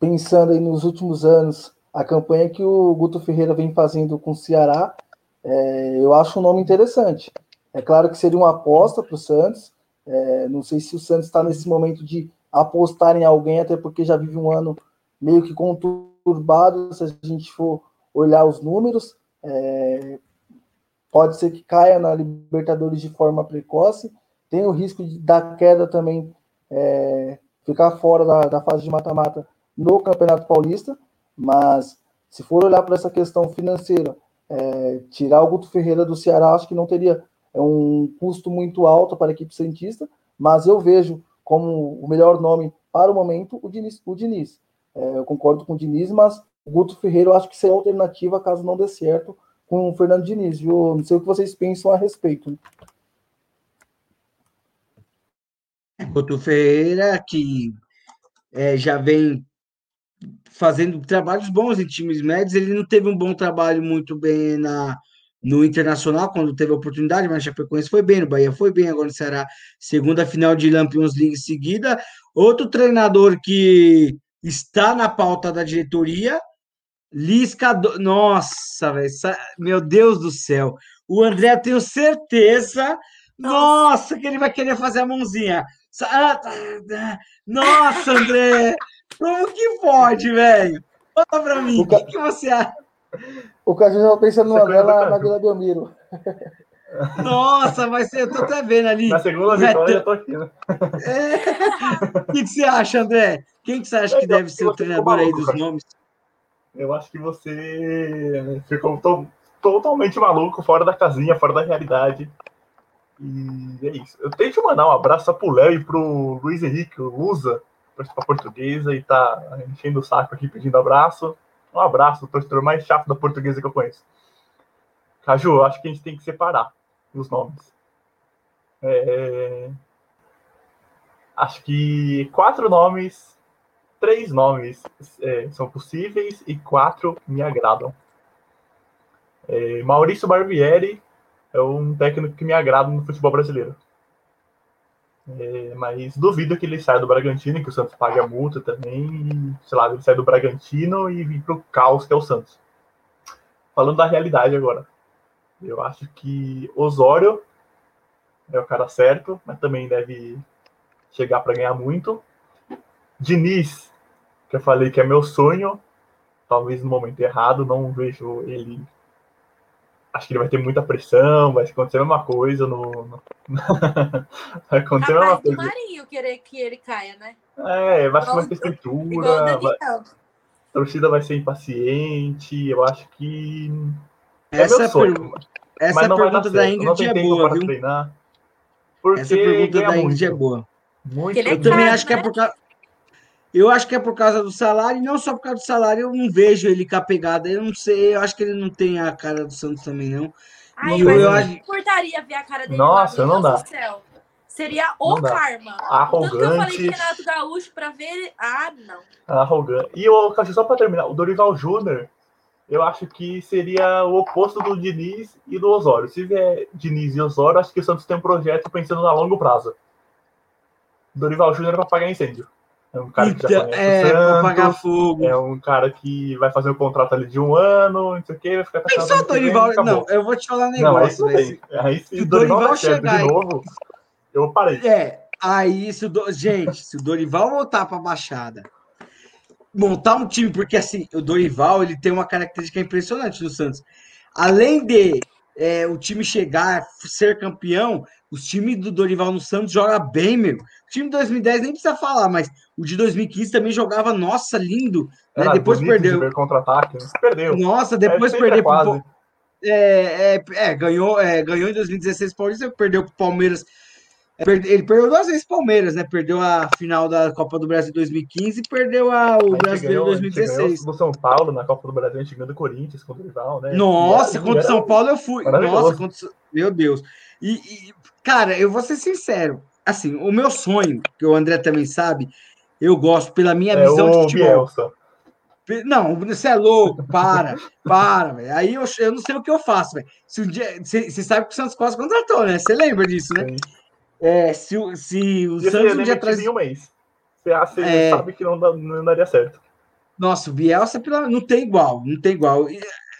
pensando aí nos últimos anos, a campanha que o Guto Ferreira vem fazendo com o Ceará, é, eu acho um nome interessante. É claro que seria uma aposta para o Santos. é, não sei se o Santos está nesse momento de apostar em alguém, até porque já vive um ano meio que conturbado, se a gente for olhar os números. É, pode ser que caia na Libertadores de forma precoce, tem o risco de, da queda também, é, ficar fora da, da fase de mata-mata no Campeonato Paulista, mas se for olhar para essa questão financeira, é, tirar o Guto Ferreira do Ceará, acho que não teria é um custo muito alto para a equipe cientista, mas eu vejo como o melhor nome para o momento o Diniz. O Diniz. É, eu concordo com o Diniz, mas o Guto Ferreira eu acho que seria alternativa caso não dê certo com o Fernando Diniz. Viu? Não sei o que vocês pensam a respeito. Guto Ferreira, que é, já vem fazendo trabalhos bons em times médios, ele não teve um bom trabalho muito bem na, no Internacional, quando teve a oportunidade, mas a Chapecoense foi bem, no Bahia foi bem, agora será segunda final de Lampions League seguida. Outro treinador que está na pauta da diretoria, Lisca, do... nossa, meu Deus do céu, o André, tenho certeza, nossa, que ele vai querer fazer a mãozinha. Nossa, André, como que pode, velho? Fala pra mim, o que, que você acha? O Caju já pensando no André na, Vila Belmiro. Nossa, vai ser, eu tô até vendo ali. Na segunda vitória, eu tô aqui, né? É. O que, que, você acha, André? Quem que você acha que eu deve ser o treinador aí dos cara. nomes? Eu acho que você ficou to totalmente maluco, fora da casinha, fora da realidade. E é isso. Eu tenho que mandar um abraço pro Léo e pro Luiz Henrique, o Lusa, torcedor portuguesa, e tá enchendo o saco aqui pedindo abraço. Um abraço, o torcedor mais chato da portuguesa que eu conheço. Caju, acho que a gente tem que separar os nomes. É... Acho que quatro nomes, três nomes é, são possíveis e quatro me agradam. É, Maurício Barbieri é um técnico que me agrada no futebol brasileiro. É, mas duvido que ele saia do Bragantino, que o Santos pague a multa também. sei lá, ele sai do Bragantino e vir para o caos que é o Santos. Falando da realidade agora. Eu acho que Osório é o cara certo, mas também deve chegar para ganhar muito. Diniz, que eu falei que é meu sonho, talvez no momento errado, não vejo ele acho que ele vai ter muita pressão, vai acontecer a mesma coisa no. no... vai acontecer Capaz a mesma coisa. Marinho querer que ele caia, né? É, vai ser uma estrutura. Vai... A torcida vai ser impaciente. Eu acho que. É essa meu sonho. Per... Essa mas não pergunta da Ingrid é boa, viu? Treinar, essa pergunta da Ingrid é boa. Muito. Eu também acho que é né? por causa. Eu acho que é por causa do salário, e não só por causa do salário, eu não vejo ele com a pegada. Eu não sei, eu acho que ele não tem a cara do Santos também, não. Ai, mas eu, acho... importaria ver a cara dele. Nossa, não dá. Céu. Seria o não karma. Arrogante. Tanto que eu falei de Renato Gaúcho para ver. Ah, não. Arrogante. E o Cachorro, só para terminar, o Dorival Júnior, eu acho que seria o oposto do Diniz e do Osório. Se vier Diniz e Osório, acho que o Santos tem um projeto pensando a longo prazo. Dorival Júnior é para pagar incêndio. É um cara que já então, conhece é, Santos, pagar fogo. É um cara que vai fazer um contrato ali de um ano, não sei o quê, vai ficar Tem só Dorival. Não, eu vou te falar um negócio. Não, aí, aí se o Dorival, Dorival chegar de novo, eu parei. É, aí se o gente, se o Dorival voltar para a Baixada, montar um time, porque assim, o Dorival ele tem uma característica impressionante no Santos. Além de é, o time chegar, ser campeão, os times do Dorival no Santos joga bem, meu. O time de 2010 nem precisa falar, mas o de 2015 também jogava, nossa, lindo. Né? Depois perdeu. Contra-ataque, perdeu. Nossa, depois é, perdeu. Pro... É, é, é, ganhou, é, ganhou em 2016 Paulista, perdeu para o Palmeiras. É, ele perdeu duas vezes Palmeiras, né? Perdeu a final da Copa do Brasil 2015 e perdeu a, o Brasileiro 2016. No São Paulo, na Copa do Brasil, a gente ganhou do Corinthians contra o rival, né? Nossa, contra o São Paulo eu fui. Nossa, contra... meu Deus. E, e, cara, eu vou ser sincero. Assim, o meu sonho, que o André também sabe, eu gosto pela minha é visão de futebol. Bielsa. Não, você é louco, para, para, velho. Aí eu, eu não sei o que eu faço, velho. Se um dia. Você sabe que o Santos quase contratou, né? Você lembra disso, né? É, se, se o e Santos um dia traz. Um mês. Você, é... sabe que não, não daria certo. Nossa, o Bielsa não tem igual, não tem igual.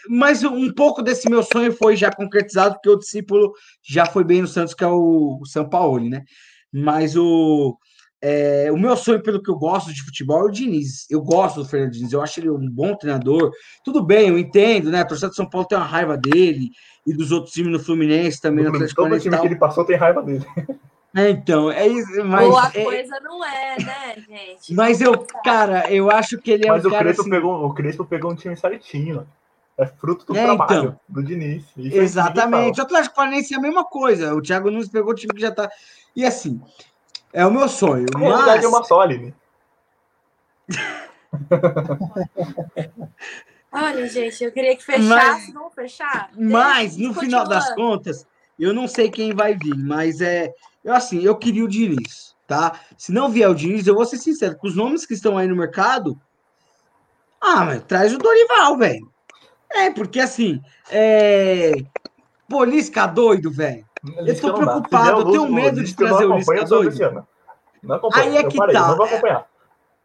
Mas um pouco desse meu sonho foi já concretizado, porque o discípulo já foi bem no Santos, que é o, o São Paulo, né? Mas o É, o meu sonho, pelo que eu gosto de futebol, é o Diniz. Eu gosto do Fernando Diniz, eu acho ele um bom treinador. Tudo bem, eu entendo, né? A torcida de São Paulo tem uma raiva dele e dos outros times no Fluminense também. No Atlético Todo time que ele passou tem raiva dele. É, então, é isso. Mas, Boa é, coisa não é, né, gente? Mas eu, cara, eu acho que ele é mas um o cara. Crespo Assim... pegou, o Crespo pegou um time certinho. É fruto do É, trabalho então. do Diniz. Isso Exatamente. O Atlético Paranaense é a mesma coisa. O Thiago Nunes pegou o time que já tá. E assim, é o meu sonho. A realidade Mas. é uma só, Aline. Olha, gente, eu queria que fechasse, Mas- vamos fechar? Mas, no final das contas, eu não sei quem vai vir, mas é. Eu, assim, eu queria o Diniz, tá? Se não vier o Diniz, eu vou ser sincero, com os nomes que estão aí no mercado. Ah, mas traz o Dorival, velho. É, porque assim. É... Pô, Lisca doido, velho. Lisca tô preocupado, eu tenho medo de eu trazer o Lisca doido. Não. Aí é eu que parei, tá. não vou acompanhar.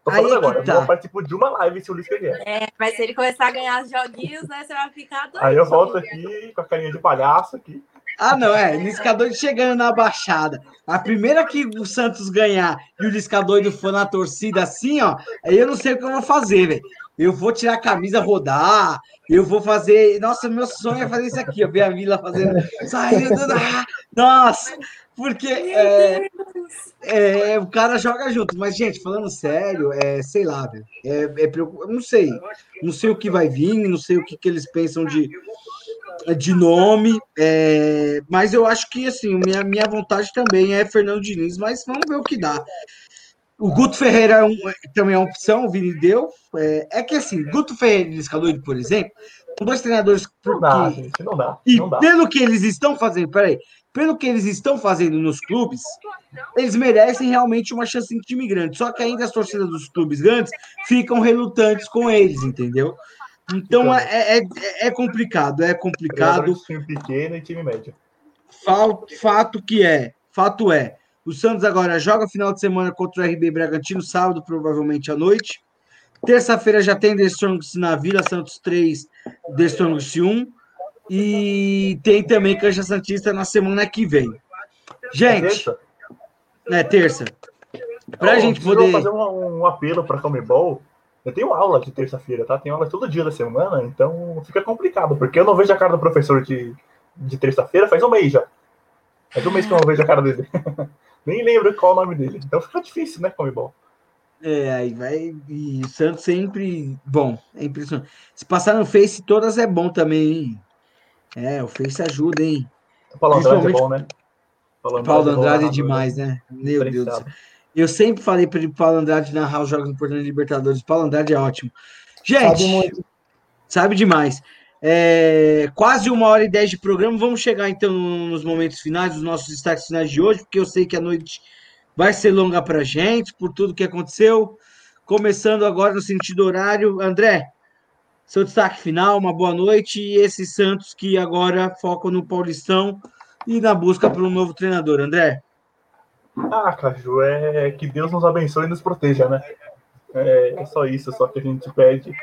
Tô Aí falando é que agora, tá. eu participo de uma live se o Lisca vier. É, mas se ele começar a ganhar os joguinhos, né, você vai ficar doido. Aí eu volto aqui com a carinha de palhaço aqui. Ah, não, é. Lisca doido chegando na baixada. A primeira que o Santos ganhar e o Lisca doido for na torcida assim, ó, aí eu não sei o que eu vou fazer, velho. Eu vou tirar a camisa, rodar, eu vou fazer. Nossa, meu sonho é fazer isso aqui, ó. Ver a vila fazendo. Saindo da. Nossa! Porque é, é, o cara joga junto. Mas, gente, falando sério, é, sei lá, velho. É, é, preocup- não sei. Não sei o que vai vir, não sei o que, que eles pensam de, de nome. é, mas eu acho que, assim, minha, minha vontade também é Fernando Diniz, mas vamos ver o que dá. O Guto Ferreira é um- também é uma opção, o Vini deu. É, é que, assim, Guto Ferreira e doido, por exemplo, são dois treinadores Não dá, gente, não dá. e Não dá. pelo que eles estão fazendo, peraí, pelo que eles estão fazendo nos clubes, eles merecem realmente uma chance em time grande. Só que ainda as torcidas dos clubes grandes ficam relutantes com eles, entendeu? Então Ficam. é, é, é complicado, é complicado. De time pequeno e time médio. Fal- Fato que é, fato é. O Santos agora joga final de semana contra o RB Bragantino, sábado, provavelmente à noite. Terça-feira já tem The Strongest na Vila, Santos 3, The Strongest 1. E tem também Cancha Santista na semana que vem. Gente, é terça. Pra Ó, gente poder. fazer um, um apelo para Comebol. Eu tenho aula de terça-feira, tá? Tenho aula todo dia da semana, então fica complicado, porque eu não vejo a cara do professor de, de terça-feira faz um mês já. Faz um mês que eu não vejo a cara dele. Nem lembro qual é o nome dele. Então fica difícil, né, Comebol? É, aí vai. E o Santos sempre. Bom, é impressionante. Se passar no Face, todas é bom também, hein? É, o Face ajuda, hein? O Paulo Andrade é bom, né? Paulo Paulo bom Andrade é narrador, demais, né? Meu Deus do céu. Eu sempre falei para ele Paulo Andrade narrar os jogos importantes da Libertadores. Paulo Andrade é ótimo. Gente, Sabe sabe, demais. É, quase uma hora e dez de programa. Vamos chegar então nos momentos finais, os nossos destaques finais de hoje, porque eu sei que a noite vai ser longa para gente, por tudo que aconteceu. Começando agora no sentido horário. André, seu destaque final, uma boa noite. E esse Santos que agora foca no Paulistão e na busca por um novo treinador. André. Ah, Caju, é que Deus nos abençoe e nos proteja, né? É, é só isso, só que a gente pede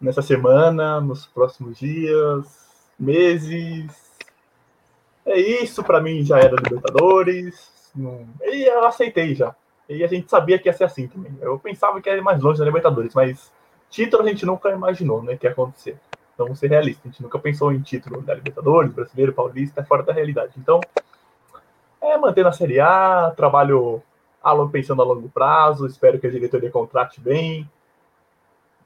nessa semana, nos próximos dias, meses. É isso, pra mim já era Libertadores. Não... E eu aceitei já. E a gente sabia que ia ser assim também. Eu pensava que era mais longe da Libertadores, mas título a gente nunca imaginou, né, que ia acontecer. Então, vamos ser realista, a gente nunca pensou em título da Libertadores, brasileiro, paulista, fora da realidade. Então, é manter na Série A, trabalho pensando a longo prazo, espero que a diretoria contrate bem.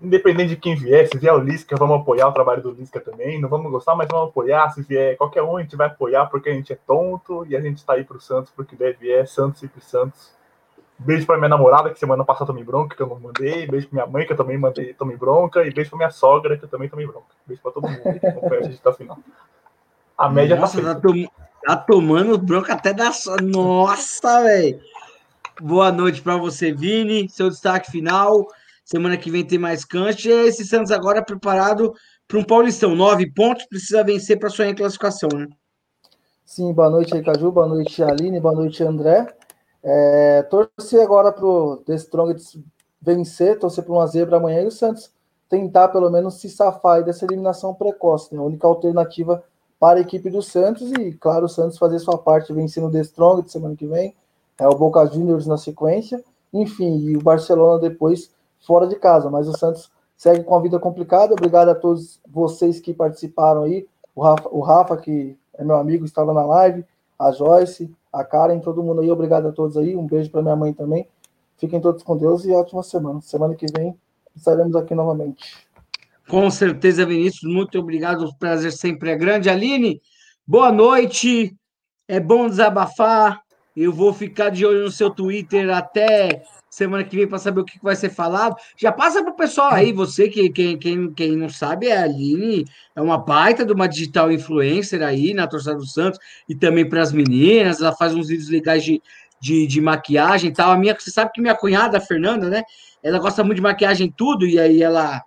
Independente de quem vier, se vier o Lisca, vamos apoiar o trabalho do Lisca também. Não vamos gostar, mas vamos apoiar. Se vier qualquer um, a gente vai apoiar porque a gente é tonto e a gente está aí pro Santos porque deve é Santos e pro Santos. Beijo pra minha namorada, que semana passada tomei bronca, que eu não mandei. Beijo pra minha mãe, que eu também mandei, tomei bronca. E beijo pra minha sogra, que eu também tomei bronca. Beijo pra todo mundo que acompanha a gente até o final. A média Nossa, tá tá, tom- tá tomando bronca até da sua. Nossa, velho. Boa noite para você, Vini. Seu destaque final. Semana que vem tem mais cancha. E esse Santos agora preparado para um Paulistão. Nove pontos, precisa vencer para sonhar em classificação, né? Sim, boa noite aí, Caju, boa noite, Aline, boa noite, André. É, torcer agora para o The Strongest vencer, torcer para uma zebra amanhã e o Santos tentar pelo menos se safar dessa eliminação precoce, né? A única alternativa para a equipe do Santos e, claro, o Santos fazer sua parte vencendo o The Strongest semana que vem é o Boca Juniors na sequência, enfim, e o Barcelona depois fora de casa. Mas o Santos segue com a vida complicada. Obrigado a todos vocês que participaram aí. O Rafa, o Rafa que é meu amigo, estava na live, a Joyce, a Karen, todo mundo aí. Obrigado a todos aí. Um beijo para minha mãe também. Fiquem todos com Deus e ótima semana. Semana que vem estaremos aqui novamente. Com certeza, Vinícius. Muito obrigado. O prazer sempre é grande. Aline, boa noite. É bom desabafar. Eu vou ficar de olho no seu Twitter até semana que vem para saber o que vai ser falado. Já passa para o pessoal aí, você que quem, quem, quem não sabe, é a Aline, é uma baita de uma digital influencer aí na torcida do Santos e também para as meninas. Ela faz uns vídeos legais de, de, de, maquiagem e tal. A minha, você sabe que minha cunhada, a Fernanda, né? Ela gosta muito de maquiagem tudo, e aí ela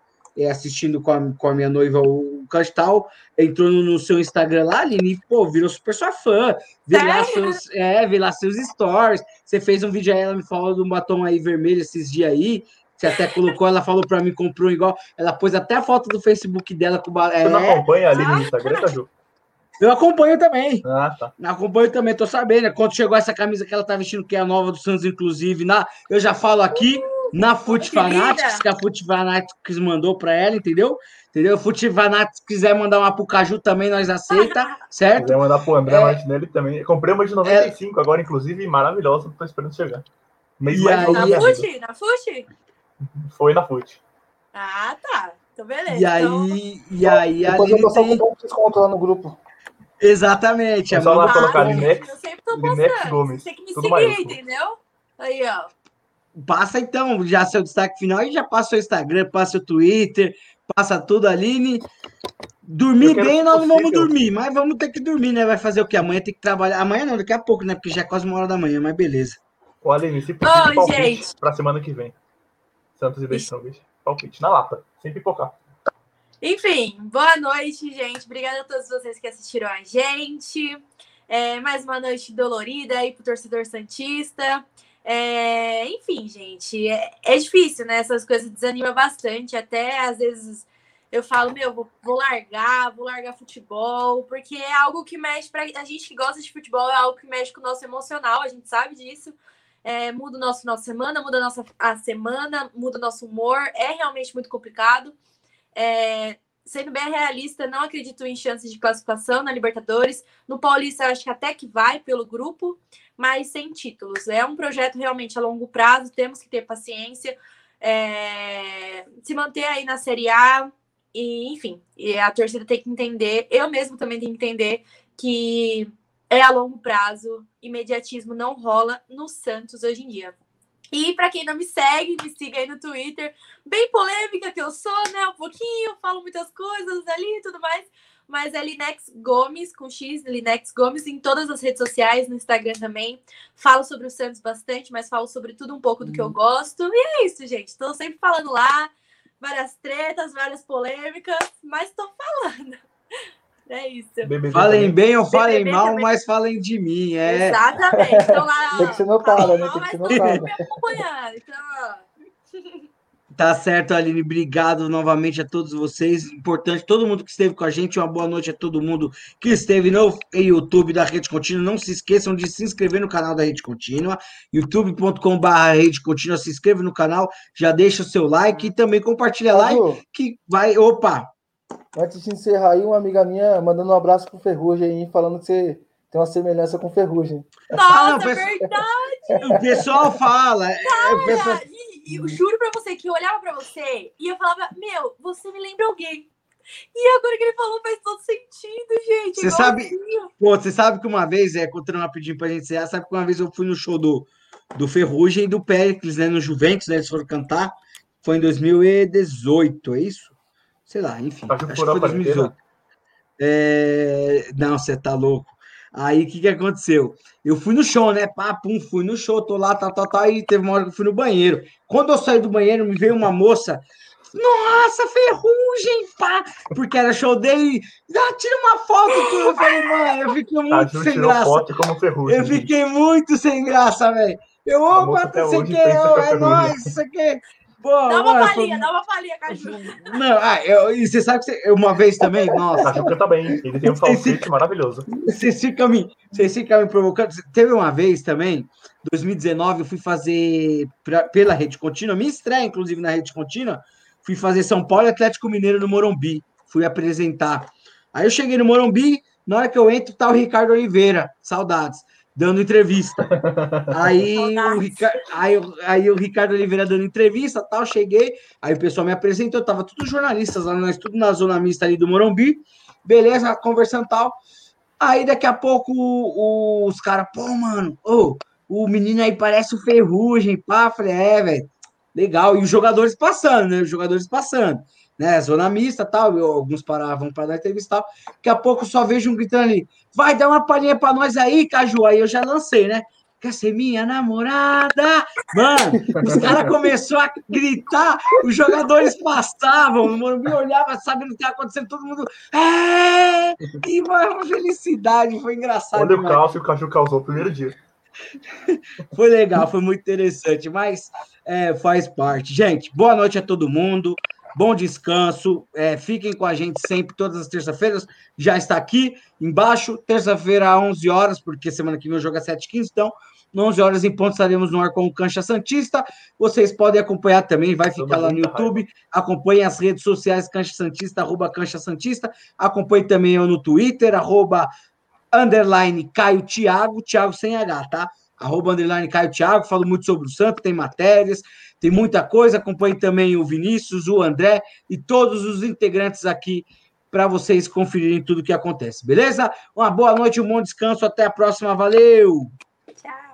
assistindo com a, com a minha noiva o Castal, entrou no, no, seu Instagram lá, Aline, pô, virou super sua fã, vê lá, seus, é, vê lá seus stories, você fez um vídeo aí, ela me falou de um batom aí vermelho esses dias aí, você até colocou, ela falou para mim, comprou igual, ela pôs até a foto do Facebook dela com é, Você não acompanha ali no Instagram, tá, Ju? Eu acompanho também. Ah, tá. Acompanho também, tô sabendo. Quando chegou essa camisa que ela tá vestindo, que é a nova do Santos, inclusive, na, eu já falo aqui, na Foot Fanatics, que a Foot Fanatics mandou para ela, entendeu? Entendeu? Foot Fanatics quiser mandar uma pro Caju também, nós aceita, certo? Quiser mandar pro André é... Martinelli também. comprei uma de 95 é... agora, inclusive, maravilhosa, tô esperando chegar. Mês e aí, na Foot? Na Foot? Foi na Foot. Ah, tá. Então, beleza. E aí, então... e aí, Depois eu passar tem... com desconto lá no grupo. Exatamente. É só lá colocar Linex, Linex Gomes. Tem que me seguir, entendeu? Aí, ó. Passa então já seu destaque final e já passa o Instagram, passa o Twitter, passa tudo, Aline. Dormir bem, nós não vamos dormir, mas vamos ter que dormir, né? Vai fazer o quê? Amanhã tem que trabalhar. Amanhã não, daqui a pouco, né? Porque já é quase uma hora da manhã, mas beleza. Ô, Aline, se possível, oh, gente. pra semana que vem. Santos e Beijão, Palpite, na lata, sem pipocar. Enfim, boa noite, gente. Obrigada a todos vocês que assistiram a gente. É, mais uma noite dolorida aí pro torcedor Santista. É, enfim, gente, é, é, difícil, né? Essas coisas desanimam bastante. Até às vezes eu falo, meu, vou, vou, largar, vou largar futebol, porque é algo que mexe para a gente que gosta de futebol, é algo que mexe com o nosso emocional, a gente sabe disso. É, muda o nosso final de semana, muda a nossa a semana, muda o nosso humor, é realmente muito complicado. É, sendo bem realista, não acredito em chances de classificação na Libertadores. No Paulista, acho que até que vai pelo grupo mas sem títulos. É um projeto realmente a longo prazo, temos que ter paciência, é, se manter aí na Série A, e enfim, e a torcida tem que entender, eu mesmo também tenho que entender que é a longo prazo, imediatismo não rola no Santos hoje em dia. E para quem não me segue, me siga aí no Twitter, bem polêmica que eu sou, né? Um pouquinho, falo muitas coisas ali e tudo mais mas é Linex Gomes, com X, Linex Gomes, em todas as redes sociais, no Instagram também. Falo sobre o Santos bastante, mas falo sobre tudo um pouco do que eu uhum. gosto. E é isso, gente. Estou sempre falando lá, várias tretas, várias polêmicas, mas estou falando. É isso. falem bem ou falem mal, também. mas falem de mim. É. Exatamente. Então lá. Tem que ser notada, né? Tem que ser notada. Então, Tá certo, Aline. Obrigado novamente a todos vocês. Importante, todo mundo que esteve com a gente. Uma boa noite a todo mundo que esteve no YouTube da Rede Contínua. Não se esqueçam de se inscrever no canal da Rede Contínua, youtube.com.br Rede Contínua. Se inscreve no canal, já deixa o seu like e também compartilha lá que vai. Opa! Antes de encerrar aí, uma amiga minha mandando um abraço pro Ferrugem aí, falando que você tem uma semelhança com Ferrugem. Nossa, ah, não, verdade! O pessoal fala. É, Cara, o pessoal... E eu juro pra você que eu olhava pra você e eu falava, meu, você me lembra alguém. E agora que ele falou faz todo sentido, gente. Você sabe, pô, você sabe que uma vez, é, contando rapidinho pra gente encerrar, sabe que uma vez eu fui no show do, do Ferrugem e do Péricles, né, no Juventus, né, eles foram cantar, foi em 2018, é isso? Sei lá, enfim, acho que foi 2018. É... Não, você tá louco. Aí o que, que aconteceu? Eu fui no show, né? Pá, pum, fui no show, tô lá, tal, tal, tal. Aí teve uma hora que eu fui no banheiro. Quando eu saí do banheiro, me veio uma moça. Nossa, ferrugem, pá! Porque era show dele. Ah, tira uma foto tudo. Eu falei, mano, eu fiquei muito sem graça. Foto como ferrugem, eu fiquei muito sem graça, velho. Eu, opa, isso aqui, é nóis, isso aqui. Pô, dá uma mano, palhinha, dá uma palhinha, Caju. Não, ah, eu, e você sabe que você, uma vez também, nossa. Caju canta bem, ele tem um falsete maravilhoso. Vocês ficam, me, vocês ficam me provocando. Teve uma vez também, 2019, eu fui fazer pra, pela Rede Contínua, minha estreia, inclusive, na Rede Contínua, fui fazer São Paulo e Atlético Mineiro no Morumbi. Fui apresentar. Aí eu cheguei no Morumbi, na hora que eu entro, tá o Ricardo Oliveira, saudades dando entrevista. Aí o, Ricardo, aí, aí, o Ricardo Oliveira dando entrevista, tal, cheguei, aí o pessoal me apresentou, tava todos jornalistas lá, nós tudo na zona mista ali do Morumbi, beleza, conversando tal. Aí daqui a pouco os caras, pô, mano, oh, o menino aí parece o Ferrugem, pá, falei, é, velho, legal, e os jogadores passando, né, os jogadores passando né? Zona mista tal. Eu, alguns paravam para dar entrevista tal. Daqui a pouco só vejo um gritando ali: vai dar uma palhinha para nós aí, Caju. Aí eu já lancei, né? Quer ser minha namorada? Mano, os caras começaram a gritar, os jogadores passavam, o Morumbi olhava, sabendo o que estava acontecendo, todo mundo. É! E uma felicidade, foi engraçado. Olha o caos que o Caju causou no primeiro dia. Foi legal, foi muito interessante, mas é, faz parte. Gente, boa noite a todo mundo bom descanso. É, fiquem com a gente sempre, todas as terças-feiras. Já está aqui embaixo, terça-feira, às 11 horas, porque semana que vem o jogo é 7h15, então, 11 horas em ponto, estaremos no ar com o Cancha Santista. Vocês podem acompanhar também, vai ficar lá no YouTube. Acompanhe as redes sociais Cancha Santista, arroba Cancha Santista. Acompanhe também eu no Twitter, arroba underline Caio Thiago, Thiago sem H, tá? Arroba underline Caio Thiago, falo muito sobre o Santo, tem matérias. Tem muita coisa. Acompanhe também o Vinícius, o André e todos os integrantes aqui para vocês conferirem tudo o que acontece, beleza? Uma boa noite, um bom descanso. Até a próxima. Valeu! Tchau.